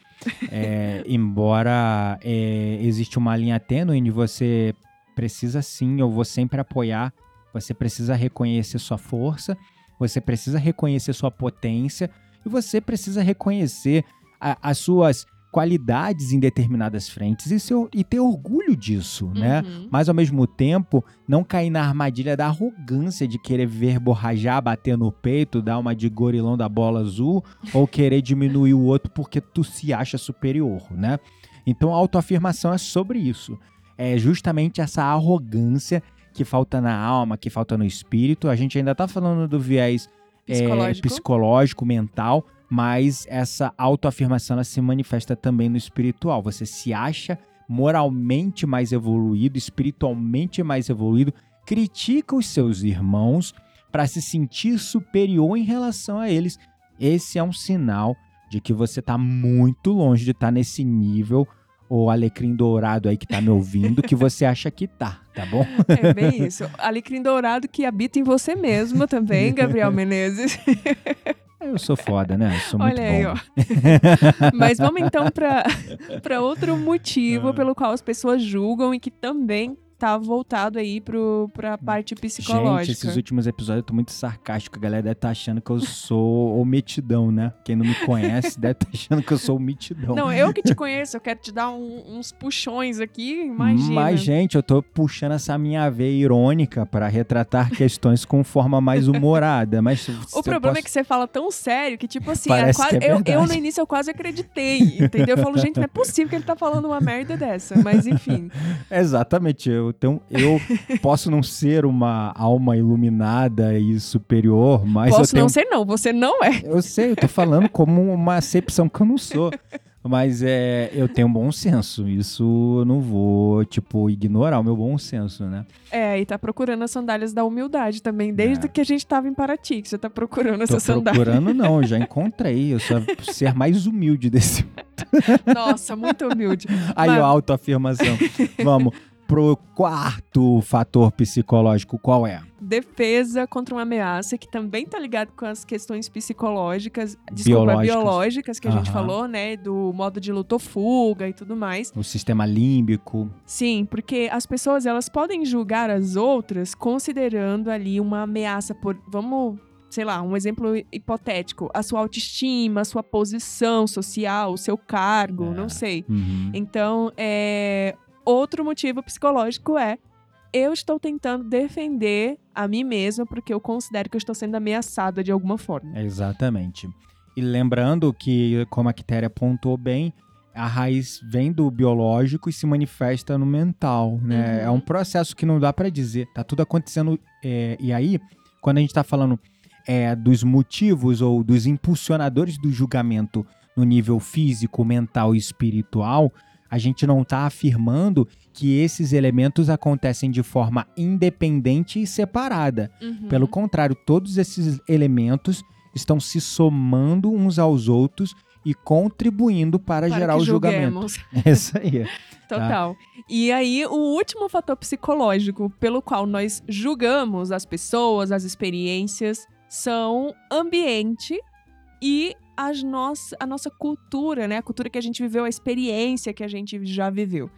É, <laughs> embora é, existe uma linha tênue onde você precisa sim, eu vou sempre apoiar, você precisa reconhecer sua força, você precisa reconhecer sua potência e você precisa reconhecer a- as suas qualidades em determinadas frentes e, seu- e ter orgulho disso, né? Uhum. mas ao mesmo tempo não cair na armadilha da arrogância de querer verborrajar, bater no peito, dar uma de gorilão da bola azul <laughs> ou querer diminuir o outro porque tu se acha superior, né? Então a autoafirmação é sobre isso. É justamente essa arrogância que falta na alma, que falta no espírito. A gente ainda tá falando do viés é, Psicológico. psicológico, mental, mas essa autoafirmação ela se manifesta também no espiritual. Você se acha moralmente mais evoluído, espiritualmente mais evoluído, critica os seus irmãos para se sentir superior em relação a eles. Esse é um sinal de que você está muito longe de estar nesse nível, o alecrim dourado aí que tá me ouvindo, que você <laughs> acha que tá, tá bom? É bem isso. Alecrim dourado que habita em você mesmo também, Gabriel <laughs> Menezes. Eu sou foda, né? Eu sou <laughs> muito Olha aí, bom. ó. <laughs> Mas vamos então para outro motivo Ah. pelo qual as pessoas julgam e que também tá voltado aí pro, pra parte psicológica. Gente, esses últimos episódios eu tô muito sarcástico. A galera deve estar achando que eu sou <laughs> o mitidão, né? Quem não me conhece deve estar achando que eu sou o mitidão. Não, eu que te conheço, eu quero te dar um- uns puxões aqui, imagina. Mas, gente, eu tô puxando essa minha veia irônica para retratar questões com forma mais humorada. Mas O problema é que você fala tão sério que, tipo assim, é quase- é eu, eu no início eu quase acreditei, entendeu? Eu falo, gente, não é possível que ele tá falando uma merda dessa. Mas enfim. <laughs> Exatamente. Eu, tenho, eu <laughs> posso não ser uma alma iluminada e superior, mas Posso eu tenho. não ser, não. Você não é. Eu sei, eu tô falando como uma acepção que eu não sou. Mas é, eu tenho bom senso. Isso eu não vou, tipo, ignorar o meu bom senso, né? É, e tá procurando as sandálias da humildade também, desde É. que a gente tava em Paraty, que você tá procurando Tô essas sandálias. procurando, não, eu <laughs> já encontrei. Eu sou ser mais humilde desse. Nossa, muito humilde. Aí, Mas- autoafirmação. <laughs> Vamos pro quarto fator psicológico, qual é? defesa contra uma ameaça, que também tá ligado com as questões psicológicas, desculpa, Biológicas. biológicas, que a gente Aham. falou, né? Do modo de luta ou fuga e tudo mais. O sistema límbico. Sim, porque as pessoas elas podem julgar as outras considerando ali uma ameaça por, vamos, sei lá, um exemplo hipotético, a sua autoestima, a sua posição social, o seu cargo, É. não sei. Uhum. Então, é, outro motivo psicológico é eu estou tentando defender a mim mesma porque eu considero que eu estou sendo ameaçada de alguma forma. Exatamente. E lembrando que, como a Quitéria apontou bem, a raiz vem do biológico e se manifesta no mental, né? Uhum. É um processo que não dá pra dizer. Tá tudo acontecendo. é, e aí, quando a gente tá falando é, dos motivos ou dos impulsionadores do julgamento no nível físico, mental e espiritual, a gente não tá afirmando que esses elementos acontecem de forma independente e separada. Uhum. Pelo contrário, todos esses elementos estão se somando uns aos outros e contribuindo para, Para gerar o julgamento. <laughs> É isso aí. Total. E aí, o último fator psicológico pelo qual nós julgamos as pessoas, as experiências, são ambiente e as noss a nossa cultura, né? A cultura que a gente viveu, a experiência que a gente já viveu.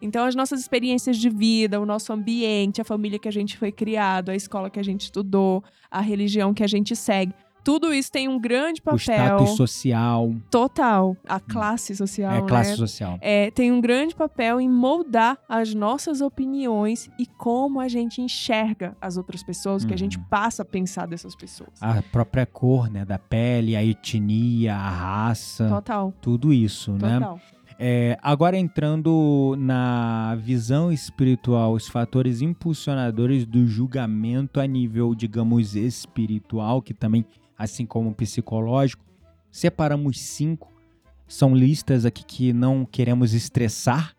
Então, as nossas experiências de vida, o nosso ambiente, a família que a gente foi criado, a escola que a gente estudou, a religião que a gente segue, tudo isso tem um grande O papel status social, total. A classe social, é né? classe social. é, tem um grande papel em moldar as nossas opiniões e como a gente enxerga as outras pessoas, o que a gente Uhum. passa a pensar dessas pessoas. A própria cor, né, da pele, a etnia, a raça, Total, tudo isso, né? total. É, agora entrando na visão espiritual, os fatores impulsionadores do julgamento a nível, digamos, espiritual, que também, assim como o psicológico, separamos cinco. São listas aqui que não queremos estressar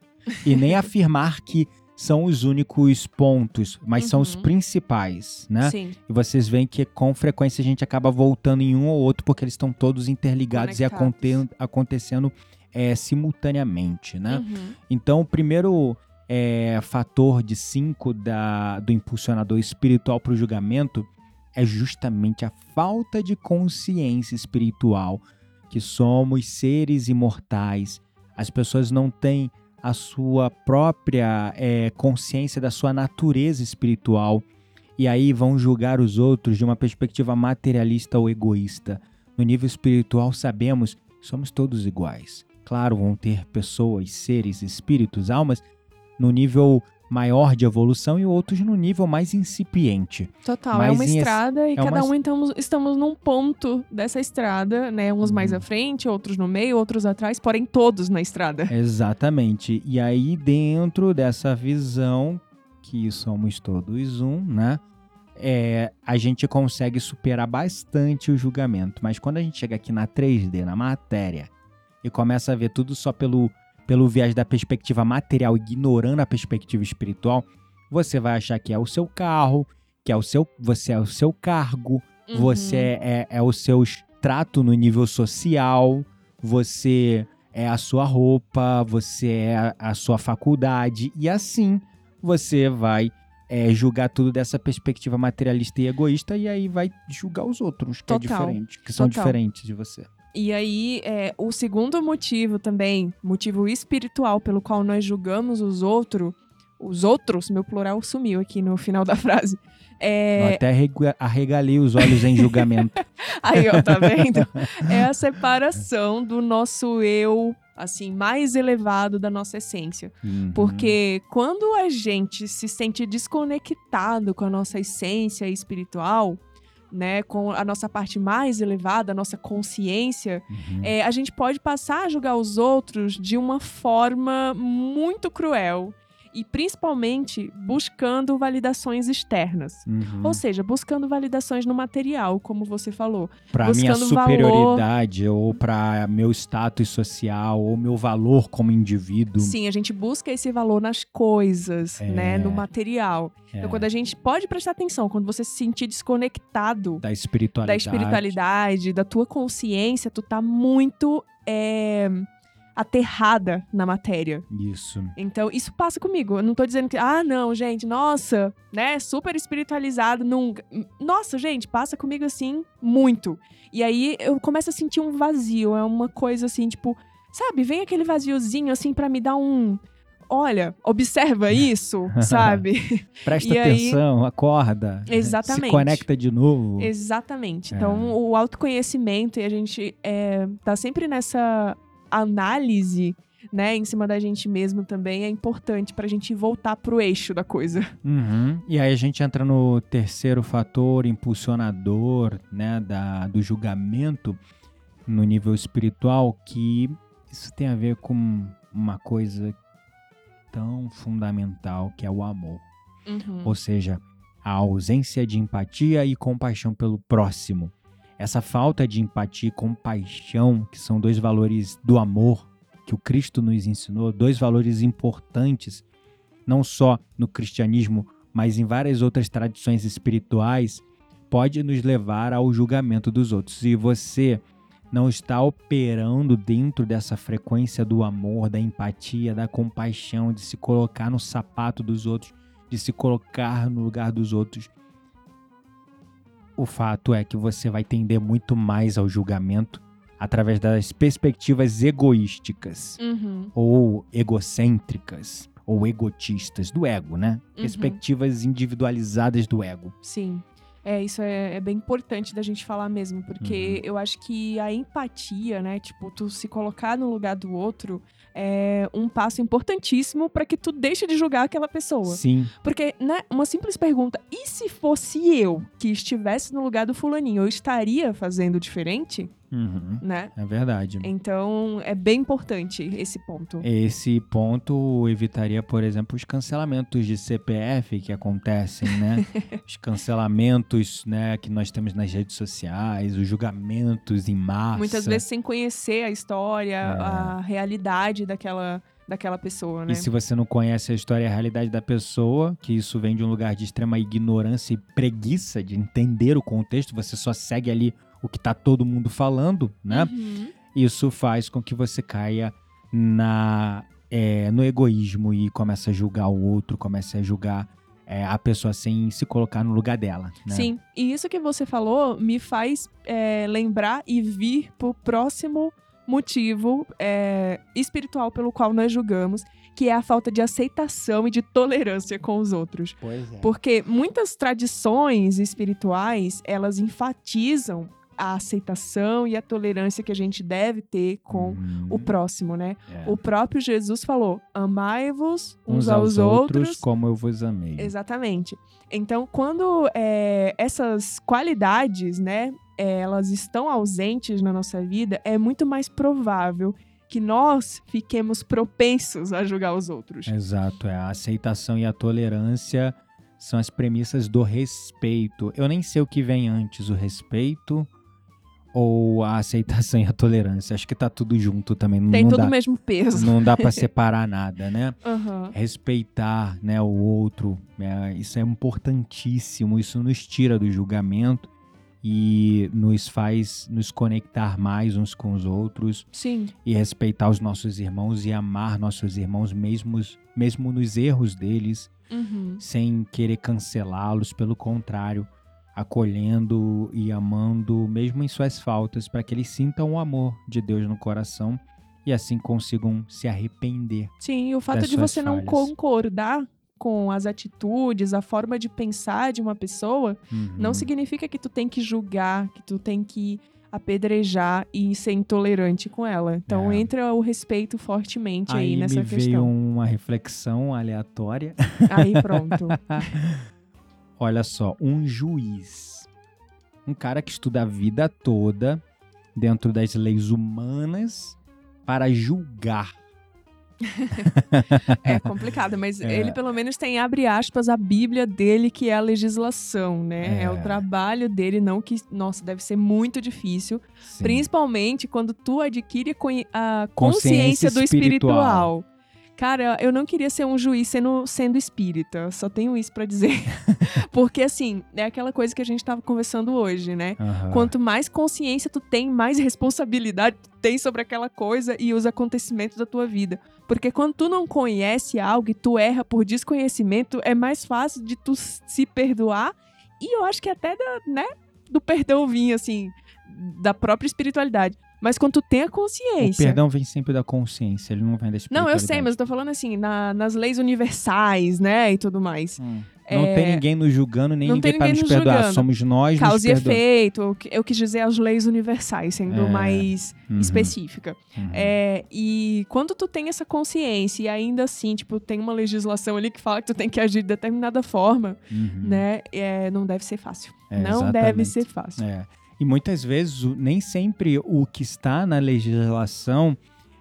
e nem <laughs> afirmar que são os únicos pontos, mas são os Uhum. principais, né? Sim, E vocês veem que com frequência a gente acaba voltando em um ou outro porque eles estão todos interligados e aconte- acontecendo é, simultaneamente, né? Uhum. Então, o primeiro é, fator de cinco da, do impulsionador espiritual para o julgamento é justamente a falta de consciência espiritual, que somos seres imortais. As pessoas não têm a sua própria é, consciência da sua natureza espiritual e aí vão julgar os outros de uma perspectiva materialista ou egoísta. No nível espiritual, sabemos somos todos iguais. Claro, vão ter pessoas, seres, espíritos, almas no nível maior de evolução e outros no nível mais incipiente. Total, é uma estrada e é cada uma- um então estamos num ponto dessa estrada, né? Uns mais Uhum. à frente, outros no meio, outros atrás, porém todos na estrada. <laughs> Exatamente. E aí, dentro dessa visão que somos todos um, né? É, a gente consegue superar bastante o julgamento. Mas quando a gente chega aqui na 3D, na matéria, e começa a ver tudo só pelo, pelo viés da perspectiva material, ignorando a perspectiva espiritual, você vai achar que é o seu carro, que é o seu, você é o seu cargo, Uhum. você é, é o seu trato no nível social, você é a sua roupa, você é a, sua faculdade, e assim você vai é, julgar tudo dessa perspectiva materialista e egoísta, e aí vai julgar os outros, que Total. é diferente, que são Total. diferentes de você. E aí, é, o segundo motivo também, motivo espiritual pelo qual nós julgamos os outros, os outros, meu plural sumiu aqui no final da frase. Eu É, até arrega- arregalei os olhos em julgamento. <laughs> aí, ó, tá vendo? É a separação do nosso eu, assim, mais elevado da nossa essência. Uhum. Porque quando a gente se sente desconectado com a nossa essência espiritual, né, com a nossa parte mais elevada, a nossa consciência, Uhum. é, a gente pode passar a julgar os outros de uma forma muito cruel e principalmente buscando validações externas. Uhum. Ou seja, buscando validações no material, como você falou. Pra minha buscando valor- superioridade, ou pra meu status social, ou meu valor como indivíduo. Sim, a gente busca esse valor nas coisas, É. né? No material. É, Então, quando a gente pode prestar atenção, quando você se sentir desconectado da da espiritualidade. espiritualidade, da tua consciência, tu tá muito é, aterrada na matéria. Isso. Então, isso passa comigo. Eu não tô dizendo que, ah, não, gente, nossa, né, super espiritualizado, nunca. Nossa, gente, passa comigo assim, muito. E aí eu começo a sentir um vazio, é uma coisa assim, tipo, sabe, vem aquele vaziozinho assim pra me dar um. Olha, observa <laughs> isso, sabe? <laughs> Presta E aí- atenção, acorda. Exatamente. Se conecta de novo. Exatamente. É. Então, o autoconhecimento e a gente é, tá sempre nessa análise, né, em cima da gente mesmo também é importante pra gente voltar pro eixo da coisa. Uhum. E aí a gente entra no terceiro fator impulsionador, né, da, do julgamento no nível espiritual, que isso tem a ver com uma coisa tão fundamental que é o amor. Ou seja, a ausência de empatia e compaixão pelo próximo. Essa falta de empatia e compaixão, que são dois valores do amor que o Cristo nos ensinou, dois valores importantes, não só no cristianismo, mas em várias outras tradições espirituais, pode nos levar ao julgamento dos outros. E você não está operando dentro dessa frequência do amor, da empatia, da compaixão, de se colocar no sapato dos outros, de se colocar no lugar dos outros. O fato é que você vai tender muito mais ao julgamento através das perspectivas egoísticas Uhum. ou egocêntricas ou egotistas do ego, né? Uhum. Perspectivas individualizadas do ego. Sim. É, isso é, é bem importante da gente falar mesmo, porque eu acho que a empatia, né, tipo, tu se colocar no lugar do outro é um passo importantíssimo pra que tu deixe de julgar aquela pessoa. Sim, Porque, né, uma simples pergunta, e se fosse eu que estivesse no lugar do fulaninho, eu estaria fazendo diferente, uhum, né? é verdade. Então, é bem importante esse ponto. Esse ponto evitaria, por exemplo, os cancelamentos de CPF que acontecem, né? <laughs> os cancelamentos, né, que nós temos nas redes sociais, os julgamentos em massa. Muitas vezes sem conhecer a história, a realidade daquela, daquela pessoa, né? E se você não conhece a história e a realidade da pessoa, que isso vem de um lugar de extrema ignorância e preguiça de entender o contexto, você só segue ali o que tá todo mundo falando, né? Uhum. Isso faz com que você caia na é, no egoísmo e comece a julgar o outro, comece a julgar é, a pessoa sem se colocar no lugar dela. Né? Sim, e isso que você falou me faz é, lembrar e vir pro próximo motivo é, espiritual pelo qual nós julgamos, que é a falta de aceitação e de tolerância com os outros. Pois é. Porque muitas tradições espirituais, elas enfatizam a aceitação e a tolerância que a gente deve ter com Uhum. o próximo, né? É. O próprio Jesus falou: amai-vos uns, Uns aos outros. como eu vos amei. Exatamente. Então, quando é, essas qualidades, né, é, elas estão ausentes na nossa vida, é muito mais provável que nós fiquemos propensos a julgar os outros. Exato, é. A aceitação e a tolerância são as premissas do respeito. Eu nem sei o que vem antes, o respeito ou a aceitação <laughs> e a tolerância. Acho que tá tudo junto também. Tem não todo dá, o mesmo peso. Não dá para <laughs> separar nada, né? Aham. Respeitar, né, o outro, é, isso é importantíssimo. Isso nos tira do julgamento e nos faz nos conectar mais uns com os outros Sim. e respeitar os nossos irmãos e amar nossos irmãos mesmo, mesmo nos erros deles, Uhum. sem querer cancelá-los, pelo contrário, acolhendo e amando mesmo em suas faltas, para que eles sintam o amor de Deus no coração e assim consigam se arrepender. Sim, e o fato de você não falhas. concordar com as atitudes, a forma de pensar de uma pessoa, Uhum. não significa que tu tem que julgar, que tu tem que apedrejar e ser intolerante com ela. Então É. entra o respeito fortemente aí, Aí nessa me veio questão. uma reflexão aleatória. Aí pronto. <laughs> Olha só, um juiz, um cara que estuda a vida toda dentro das leis humanas para julgar <laughs> É complicado, mas É. ele pelo menos tem, abre aspas, a Bíblia dele, que é a legislação, né? É, É. o trabalho dele, não que. Nossa, deve ser muito difícil. Sim. Principalmente quando tu adquire a Consciência consciência, do espiritual. Cara, eu não queria ser um juiz sendo, sendo espírita. Só tenho isso pra dizer. <laughs> Porque, assim, é aquela coisa que a gente tava conversando hoje, né? Aham. Quanto mais consciência tu tem, mais responsabilidade tu tem sobre aquela coisa e os acontecimentos da tua vida. Porque quando tu não conhece algo e tu erra por desconhecimento, é mais fácil de tu se perdoar e eu acho que até da, né, do perdão vir, assim, da própria espiritualidade. Mas quando tu tem a O consciência. perdão vem sempre da consciência, ele não vem da Não, eu sei, mas eu tô falando assim, na- nas leis universais, né, e tudo mais. Hum. Não É, tem ninguém nos julgando, nem não ninguém para nos nos perdoar. julgando. Somos nós Causa e efeito, eu quis dizer as leis universais, sendo É. mais Uhum, específica. uhum. É, e quando tu tem essa consciência e ainda assim, tipo, tem uma legislação ali que fala que tu tem que agir de determinada forma, Uhum. né? É, não deve ser fácil. É, não exatamente. deve ser fácil. É. E muitas vezes, nem sempre o que está na legislação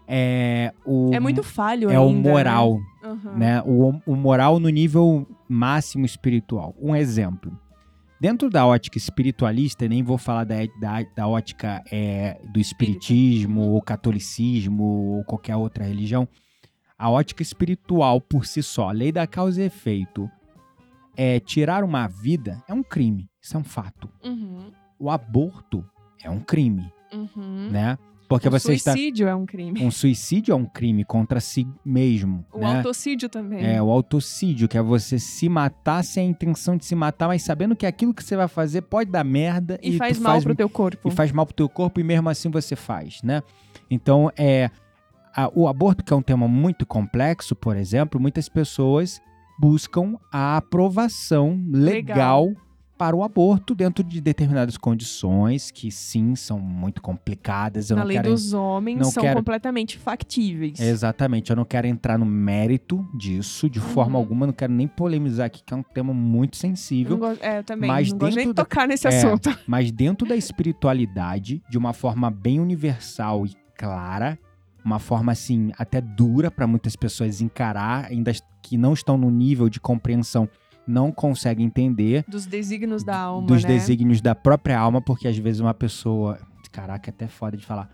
é o, É, muito falho é ainda. o moral, Né? Aham. né? O, o moral no nível máximo espiritual. Um exemplo. Dentro da ótica espiritualista, nem vou falar da, da, da ótica é, do espiritismo, ou catolicismo, ou qualquer outra religião. A ótica espiritual por si só, a lei da causa e efeito, é tirar uma vida é um crime. Isso é um fato. Uhum, O aborto é um crime, uhum. né? Porque o você está. suicídio é um crime. Um suicídio é um crime contra si mesmo. O né? autocídio também. É, o autocídio, que é você se matar sem a intenção de se matar, mas sabendo que aquilo que você vai fazer pode dar merda e, tu faz mal pro teu corpo. e faz mal pro teu corpo e mesmo assim você faz, né? Então, é a- o aborto, que é um tema muito complexo, por exemplo, muitas pessoas buscam a aprovação legal, Legal. Para o aborto dentro de determinadas condições que sim são muito complicadas. Eu Na lei quero dos homens são quero- completamente factíveis. Exatamente, eu não quero entrar no mérito disso de forma Uhum. alguma, não quero nem polemizar aqui, que é um tema muito Eu sensível, não gosto- é, eu também. Mas não gosto nem dentro da- tocar nesse É. assunto. <laughs> mas dentro da espiritualidade, de uma forma bem universal e clara, uma forma assim, até dura para muitas pessoas encarar, ainda que não estão no nível de compreensão, não conseguem entender Dos desígnios da alma, dos né? desígnios da própria alma, porque às vezes uma pessoa, caraca, é até foda de falar.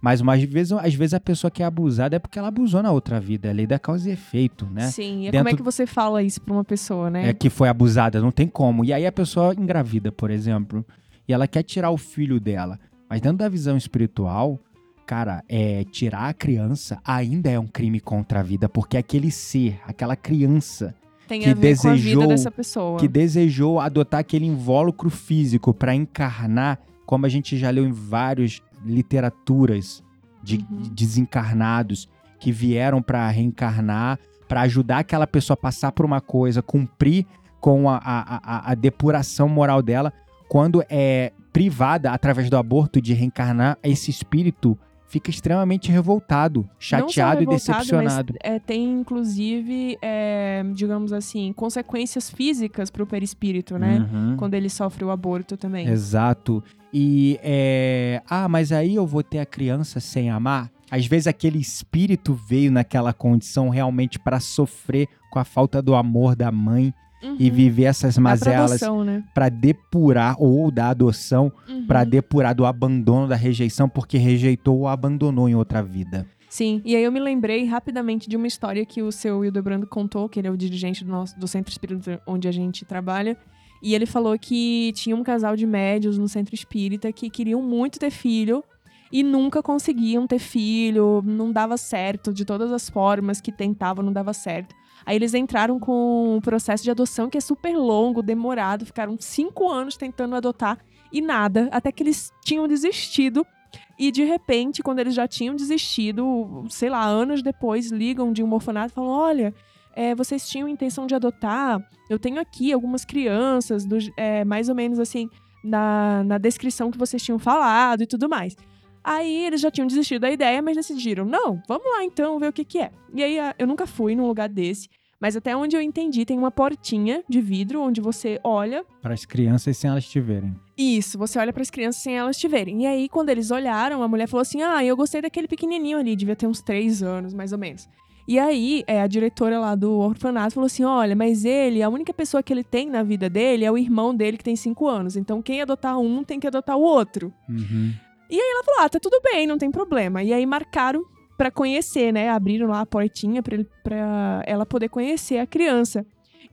Mas umas vezes, às vezes a pessoa que é abusada é porque ela abusou na outra vida, é lei da causa e efeito, né? Sim, e Dentro- como é que você fala isso pra uma pessoa, né? é que foi abusada, não tem como. E aí a pessoa engravida, por exemplo, e ela quer tirar o filho dela. Mas dentro da visão espiritual, cara, é tirar a criança ainda é um crime contra a vida, porque aquele ser, aquela criança Tem que a ver com a desejou- vida dessa pessoa. que desejou adotar aquele invólucro físico para encarnar, como a gente já leu em várias literaturas de Uhum. de desencarnados que vieram para reencarnar, para ajudar aquela pessoa a passar por uma coisa, cumprir com a, a, a, a depuração moral dela, quando é privada através do aborto de reencarnar, esse espírito fica extremamente revoltado, chateado e revoltado, decepcionado. Mas, é, tem, inclusive, é, digamos assim, consequências físicas pro perispírito, né? Uhum. Quando ele sofre o aborto também. Exato. E é. Ah, mas aí eu vou ter a criança sem amar? Às vezes aquele espírito veio naquela condição realmente para sofrer com a falta do amor da mãe Uhum. e viver essas mazelas adoção, né? para depurar ou da adoção, Uhum. para depurar do abandono, da rejeição, porque rejeitou ou abandonou em outra vida. Sim, e aí eu me lembrei rapidamente de uma história que o seu Hildebrando contou, que ele é o dirigente do, nosso, do centro espírita onde a gente trabalha. E ele falou que tinha um casal de médios no centro espírita que queriam muito ter filho e nunca conseguiam ter filho, não dava certo, de todas as formas que tentavam, não dava certo. Aí eles entraram com um processo de adoção que é super longo, demorado, ficaram cinco anos tentando adotar e nada, até que eles tinham desistido. E de repente, quando eles já tinham desistido, sei lá, anos depois, ligam de um orfanato e falam: olha. é, vocês tinham intenção de adotar? Eu tenho aqui algumas crianças, do, é, mais ou menos assim, na, na descrição que vocês tinham falado e tudo mais. Aí eles já tinham desistido da ideia, mas decidiram: não, vamos lá então ver o que, que é. E aí a- eu nunca fui num lugar desse, mas até onde eu entendi, tem uma portinha de vidro onde você olha Para as crianças sem elas te verem. isso, você olha para as crianças sem elas te verem. E aí, quando eles olharam, a mulher falou assim: Ah, eu gostei daquele pequenininho ali, devia ter uns três anos, mais ou menos. E aí, é, a diretora lá do orfanato falou assim: olha, mas ele, a única pessoa que ele tem na vida dele é o irmão dele que tem cinco anos. Então, quem adotar um tem que adotar o outro. Uhum. E aí ela falou: ah, tá tudo bem, não tem problema. E aí marcaram pra conhecer, né? Abriram lá a portinha pra, ele, pra ela poder conhecer a criança.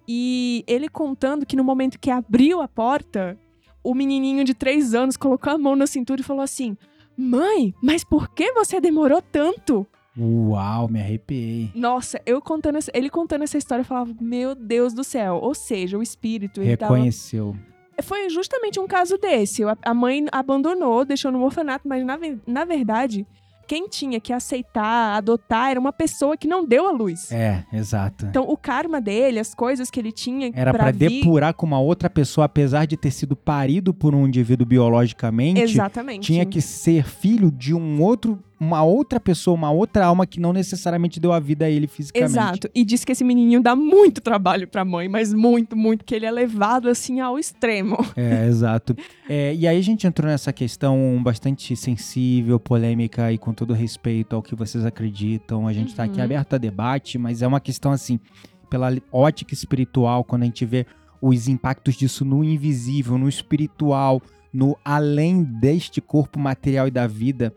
E ele contando que no momento que abriu a porta, o menininho de três anos colocou a mão na cintura e falou assim: Mãe, mas por que você demorou tanto? Uau, me arrepiei. Nossa, eu contando ele contando essa história, eu falava, meu Deus do céu. Ou seja, o espírito, ele tava Reconheceu. Foi justamente um caso desse. A- mãe abandonou, deixou no orfanato, mas na, na verdade, quem tinha que aceitar, adotar, era uma pessoa que não deu a luz. É, exato. Então, o karma dele, as coisas que ele tinha Era vir... depurar com uma outra pessoa, apesar de ter sido parido por um indivíduo biologicamente. Exatamente. Tinha que ser filho de um outro, uma outra pessoa, uma outra alma que não necessariamente deu a vida a ele fisicamente. Exato. E diz que esse menininho dá muito trabalho pra mãe, mas muito, muito, que ele é levado assim ao extremo. <laughs> É, exato. É, e aí a gente entrou nessa questão bastante sensível, polêmica e com todo respeito ao que vocês acreditam. A gente tá aqui Uhum. aberto a debate, mas é uma questão assim, pela ótica espiritual, quando a gente vê os impactos disso no invisível, no espiritual, no além deste corpo material e da vida,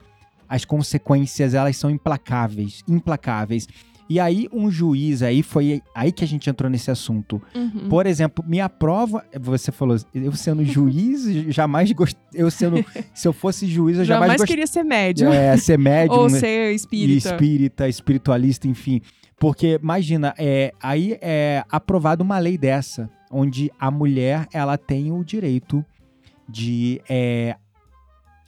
as consequências elas são implacáveis, implacáveis. E aí um juiz aí foi aí que a gente entrou nesse assunto. Uhum. Por exemplo, minha prova, você falou, eu sendo <laughs> juiz, jamais gost... eu sendo, se eu fosse juiz, eu jamais, Jamais gost... queria ser médium. é, ser médium, <laughs> Ou ser espírita. espírita, espiritualista, enfim. Porque imagina, é, aí é aprovada uma lei dessa, onde a mulher ela tem o direito de é,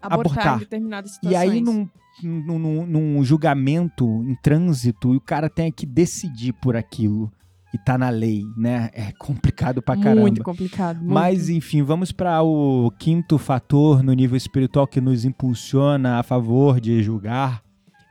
abortar, abortar. em determinadas e situações. aí num, num, num- julgamento em trânsito, e o cara tem que decidir por aquilo e tá na lei, né? É complicado pra caramba. Muito complicado. muito. Mas, enfim, vamos para o quinto fator no nível espiritual que nos impulsiona a favor de julgar.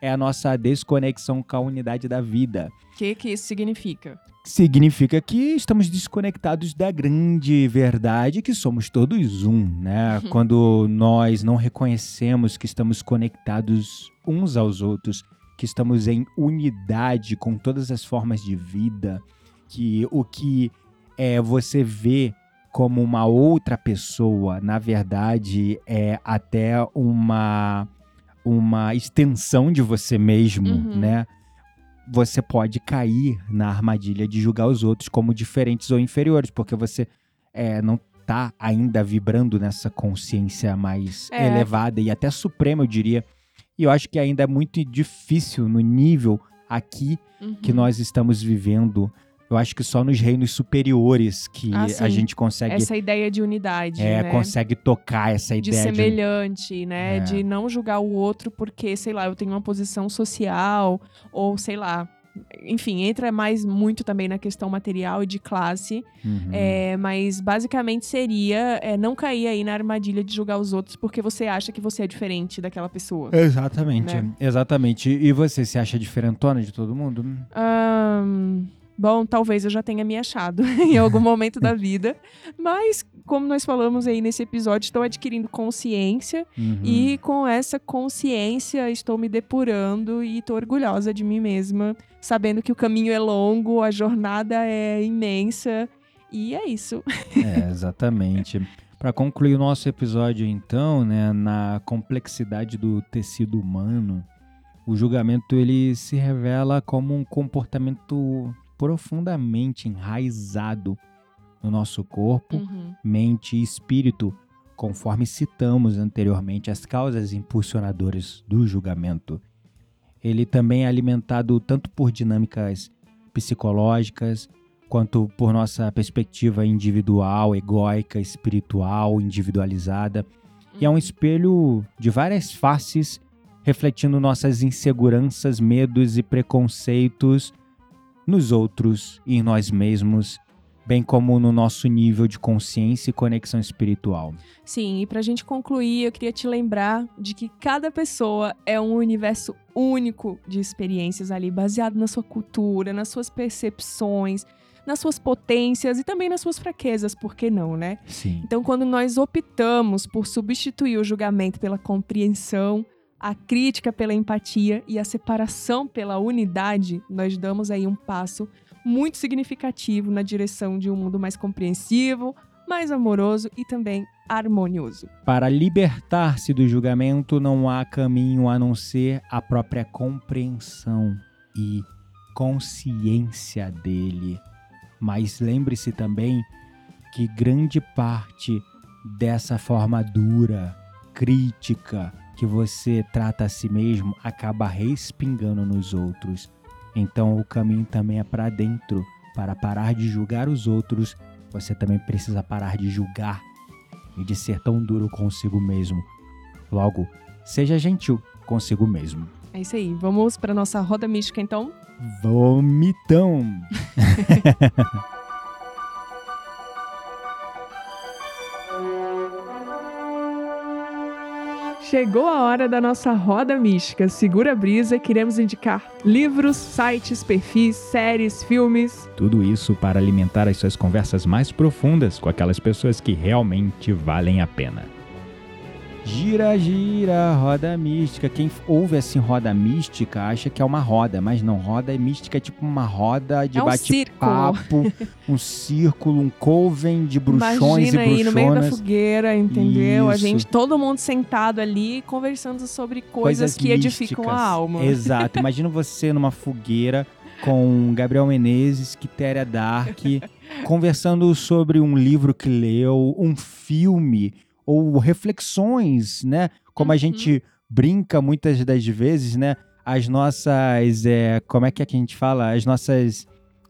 É a nossa desconexão com a unidade da vida. O que, que isso significa? Significa que estamos desconectados da grande verdade que somos todos um, né? <laughs> Quando nós não reconhecemos que estamos conectados uns aos outros, que estamos em unidade com todas as formas de vida, que o que é você vê como uma outra pessoa, na verdade, é até uma uma extensão de você mesmo, Uhum. né? Você pode cair na armadilha de julgar os outros como diferentes ou inferiores, porque você é, não tá ainda vibrando nessa consciência mais É. elevada e até suprema, eu diria. E eu acho que ainda é muito difícil no nível aqui Uhum. que nós estamos vivendo. Eu acho que só nos reinos superiores que Ah, a gente consegue, Essa ideia de unidade, é, né? consegue tocar essa de ideia de semelhante, né? É. De não julgar o outro porque, sei lá, eu tenho uma posição social ou sei lá. Enfim, entra mais muito também na questão material e de classe. Uhum. É, mas basicamente seria é, não cair aí na armadilha de julgar os outros porque você acha que você é diferente daquela pessoa. Exatamente, né? exatamente. E você se acha diferentona de todo mundo? Ahn, bom, talvez eu já tenha me achado <laughs> em algum momento da vida. Mas, como nós falamos aí nesse episódio, estou adquirindo consciência. Uhum. E com essa consciência, estou me depurando e estou orgulhosa de mim mesma, sabendo que o caminho é longo, a jornada é imensa. E é isso. <laughs> É, exatamente. Para concluir o nosso episódio, então, né, na complexidade do tecido humano, o julgamento ele se revela como um comportamento profundamente enraizado no nosso corpo, Uhum. mente e espírito, conforme citamos anteriormente as causas impulsionadoras do julgamento. Ele também é alimentado tanto por dinâmicas psicológicas, quanto por nossa perspectiva individual, egóica, espiritual, individualizada. E é um espelho de várias faces, refletindo nossas inseguranças, medos e preconceitos nos outros e em nós mesmos, bem como no nosso nível de consciência e conexão espiritual. Sim, e pra gente concluir, eu queria te lembrar de que cada pessoa é um universo único de experiências ali, baseado na sua cultura, nas suas percepções, nas suas potências e também nas suas fraquezas, por que não, né? Sim. Então, quando nós optamos por substituir o julgamento pela compreensão, a crítica pela empatia e a separação pela unidade, nós damos aí um passo muito significativo na direção de um mundo mais compreensivo, mais amoroso e também harmonioso. Para libertar-se do julgamento, não há caminho a não ser a própria compreensão e consciência dele. Mas lembre-se também que grande parte dessa forma dura, crítica, que você trata a si mesmo acaba respingando nos outros. Então o caminho também é para dentro. Para parar de julgar os outros, você também precisa parar de julgar e de ser tão duro consigo mesmo. Logo, seja gentil consigo mesmo. É isso aí. Vamos para nossa roda mística então? Vomitão! <laughs> Chegou a hora da nossa roda mística. Segura a brisa, queremos indicar livros, sites, perfis, séries, filmes. Tudo isso para alimentar as suas conversas mais profundas com aquelas pessoas que realmente valem a pena. Gira, gira, roda mística. Quem ouve assim roda mística acha que é uma roda, mas não, roda mística é tipo uma roda de É um bate-papo, <laughs> um círculo, um coven de bruxões Imagina e aí no meio da bruxonas. fogueira, entendeu? A Isso. gente, todo mundo sentado ali conversando sobre coisas, que edificam a místicas. alma. Exato. Imagina você numa fogueira com Gabriel Menezes, Quitéria Dark, <laughs> conversando sobre um livro que leu, um filme, ou reflexões, né? Como a Uhum. gente brinca muitas das vezes, né? As nossas. é, como é que, é que a gente fala? As nossas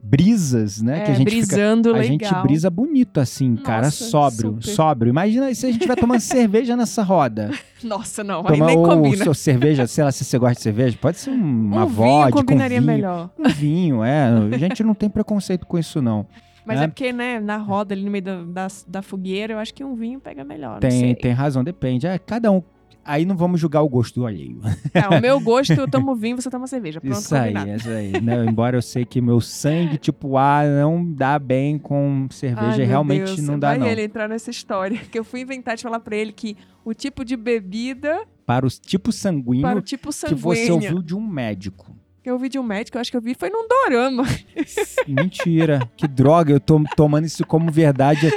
brisas, né? É, que a gente fica brisando a legal. gente brisa bonito assim, cara, Nossa, sóbrio, super. sóbrio. Imagina se a gente estiver tomando <laughs> cerveja nessa roda. Nossa, não, aí Tomar nem ou combina. sua cerveja, sei lá se você gosta de cerveja, pode ser uma um vodka, combinaria um vinho, melhor. um vinho, é. A gente não tem preconceito com isso não. Mas É. é porque, né, na roda ali no meio da, da, da fogueira, eu acho que um vinho pega melhor. Tem, tem razão, depende. É cada um. Aí não vamos julgar o gosto do alheio. É, o meu <laughs> gosto, eu tomo vinho, você toma cerveja. Pronto, isso aí, combinado. isso aí. né? Embora eu sei que meu sangue tipo A não dá bem com cerveja, Ai, realmente Deus, não dá vai não. ele entrar nessa história. <laughs> Que eu fui inventar de falar pra ele que o tipo de bebida Para os tipos sanguíneo para o tipo que sanguíneo você ouviu de um médico. Que eu ouvi de um médico, eu acho que eu vi foi num dorama. <laughs> Mentira, que droga, eu tô tomando isso como verdade.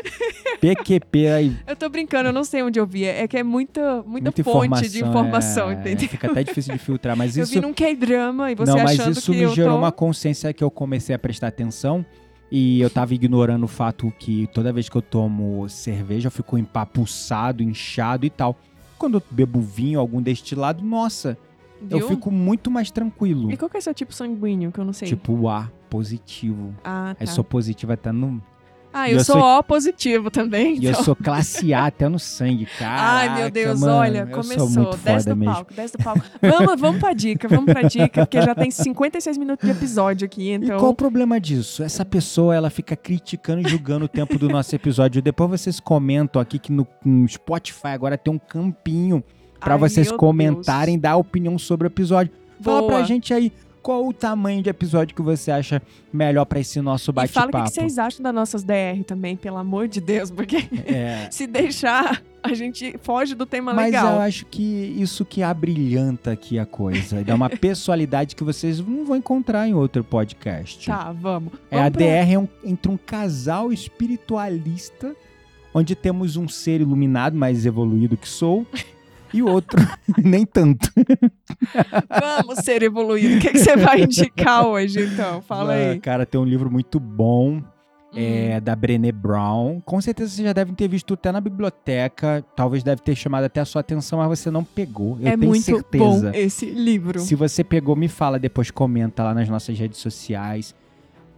PQP aí, Eu tô brincando, eu não sei onde eu vi. É que é muita, muita, muita fonte informação. de informação, é, entendeu? Fica até difícil de filtrar, mas Eu isso vi num K-drama e você Não, mas achando isso que me eu gerou tô... uma consciência que eu comecei a prestar atenção e eu tava ignorando o fato que toda vez que eu tomo cerveja eu fico empapuçado, inchado e tal. Quando eu bebo vinho, algum destilado, nossa, Viu? eu fico muito mais tranquilo. E qual que é seu tipo sanguíneo, que eu não sei? Tipo o A positivo. ah, tá. Aí sou positivo até no. Ah, e eu, eu sou sou- O positivo também, E eu então. sou classe A até no sangue, cara. <laughs> Ai, meu Deus, olha, começou. Desce do mesmo. palco, desce do palco. Vamos, vamos pra dica, vamos pra dica, porque já tem 56 minutos de episódio aqui, E então. qual o problema disso? Essa pessoa, ela fica criticando e julgando o tempo do nosso episódio. Depois vocês comentam aqui que no, no Spotify agora tem um campinho pra Ai, vocês comentarem, dar opinião sobre o episódio. Fala Boa. pra gente aí qual o tamanho de episódio que você acha melhor pra esse nosso E fala o bate-papo. que, vocês acham das nossas DR também, pelo amor de Deus, porque É, <laughs> se deixar, a gente foge do tema mas legal. eu acho que isso que abrilhanta aqui a coisa. Dá uma <laughs> personalidade que vocês não vão encontrar em outro podcast. Tá, vamos. É, a pra- DR é um- entre um casal espiritualista, onde temos um ser iluminado, mais evoluído que sou, <laughs> e o outro <laughs> nem tanto. Vamos ser evoluído. O que, que você vai indicar hoje, então? Fala Ah, aí. Cara, tem um livro muito bom, Hum. é, da Brené Brown. Com certeza vocês já devem ter visto até na biblioteca, talvez deve ter chamado até a sua atenção, mas você não pegou. Eu é tenho muito certeza. bom esse livro. Se você pegou, me fala depois, comenta lá nas nossas redes sociais.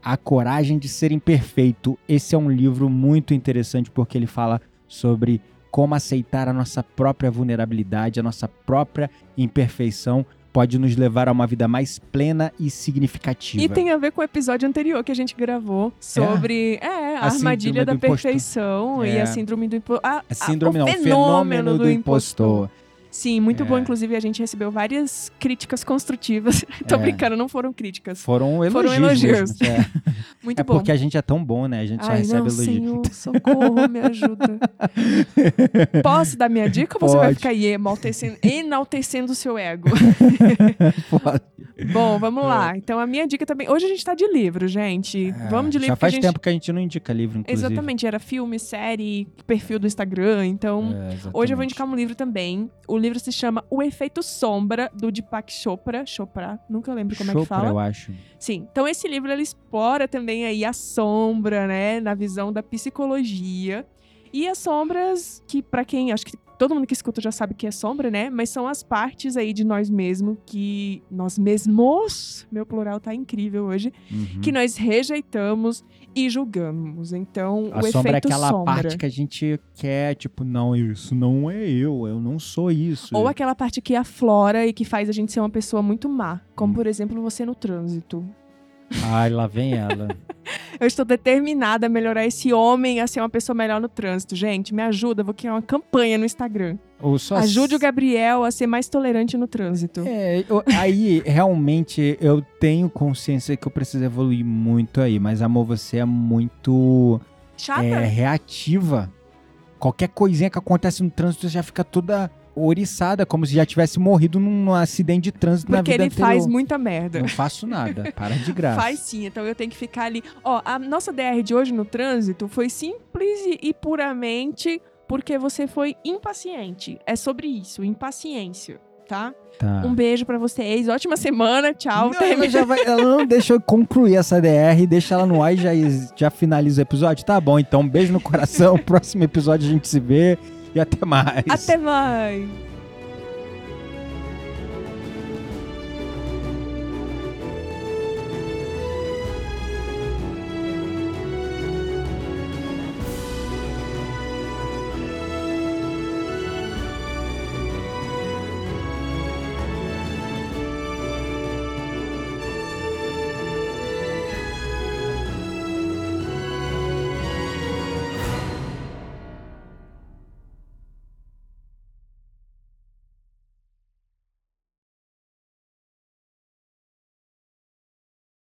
A Coragem de Ser Imperfeito. Esse é um livro muito interessante porque ele fala sobre como aceitar a nossa própria vulnerabilidade, a nossa própria imperfeição pode nos levar a uma vida mais plena e significativa. E tem a ver com o episódio anterior que a gente gravou sobre é, a, A armadilha da do impostor. perfeição e É. a síndrome do impostor. a síndrome não, o fenômeno do, impostor. Sim, muito É. bom. Inclusive, a gente recebeu várias críticas construtivas. <laughs> Tô É. brincando, não foram críticas. Foram elogios. Foram elogios. mesmo, é. <laughs> Muito É bom. porque a gente é tão bom, né? A gente Ai, recebe não, elogio. Senhor, socorro, me ajuda. <laughs> Posso dar minha dica ou você vai ficar aí enaltecendo, enaltecendo o seu ego? Pode. Bom, vamos lá. Então, a minha dica também. Hoje a gente tá de livro, gente. vamos de livro É, Já faz gente... tempo que a gente não indica livro, inclusive. Exatamente, era filme, série, perfil do Instagram. Então, É, hoje eu vou indicar um livro também. O livro se chama O Efeito Sombra, do Deepak Chopra. Chopra, nunca lembro como é que Chopra, fala. eu acho. Sim, então esse livro ele explora também aí a sombra, né, na visão da psicologia. E as sombras, que pra quem, acho que todo mundo que escuta já sabe que é sombra, né? Mas são as partes aí de nós mesmos que nós mesmos, meu plural tá incrível hoje, Uhum. que nós rejeitamos e julgamos. Então, A o sombra é efeito aquela sombra. parte que a gente quer, tipo, não, isso não é eu, eu não sou isso. Ou aquela parte que aflora e que faz a gente ser uma pessoa muito má. Como, Hum. por exemplo, você no trânsito. Ai, lá vem ela. <laughs> Eu estou determinada a melhorar esse homem a ser uma pessoa melhor no trânsito. Gente, me ajuda, vou criar uma campanha no Instagram. Ajude o Gabriel a ser mais tolerante no trânsito. É, eu- aí realmente eu tenho consciência que eu preciso evoluir muito aí, mas amor, você é muito Chata? é, reativa. Qualquer coisinha que acontece no trânsito você já fica toda oriçada, como se já tivesse morrido num acidente de trânsito na Porque vida ele faz muita merda. Não faço nada, para de graça. Faz sim, então eu tenho que ficar ali. Ó, a nossa DR de hoje no trânsito foi simples e- puramente porque você foi impaciente. É sobre isso, impaciência, tá? Tá. Um beijo pra vocês, ótima semana, tchau. Não, ela, já vai- ela não deixa eu concluir essa DR, deixa ela no ar e já, já finaliza o episódio. Tá bom, então um beijo no coração. <laughs> Próximo episódio a gente se vê e até mais. Até mais.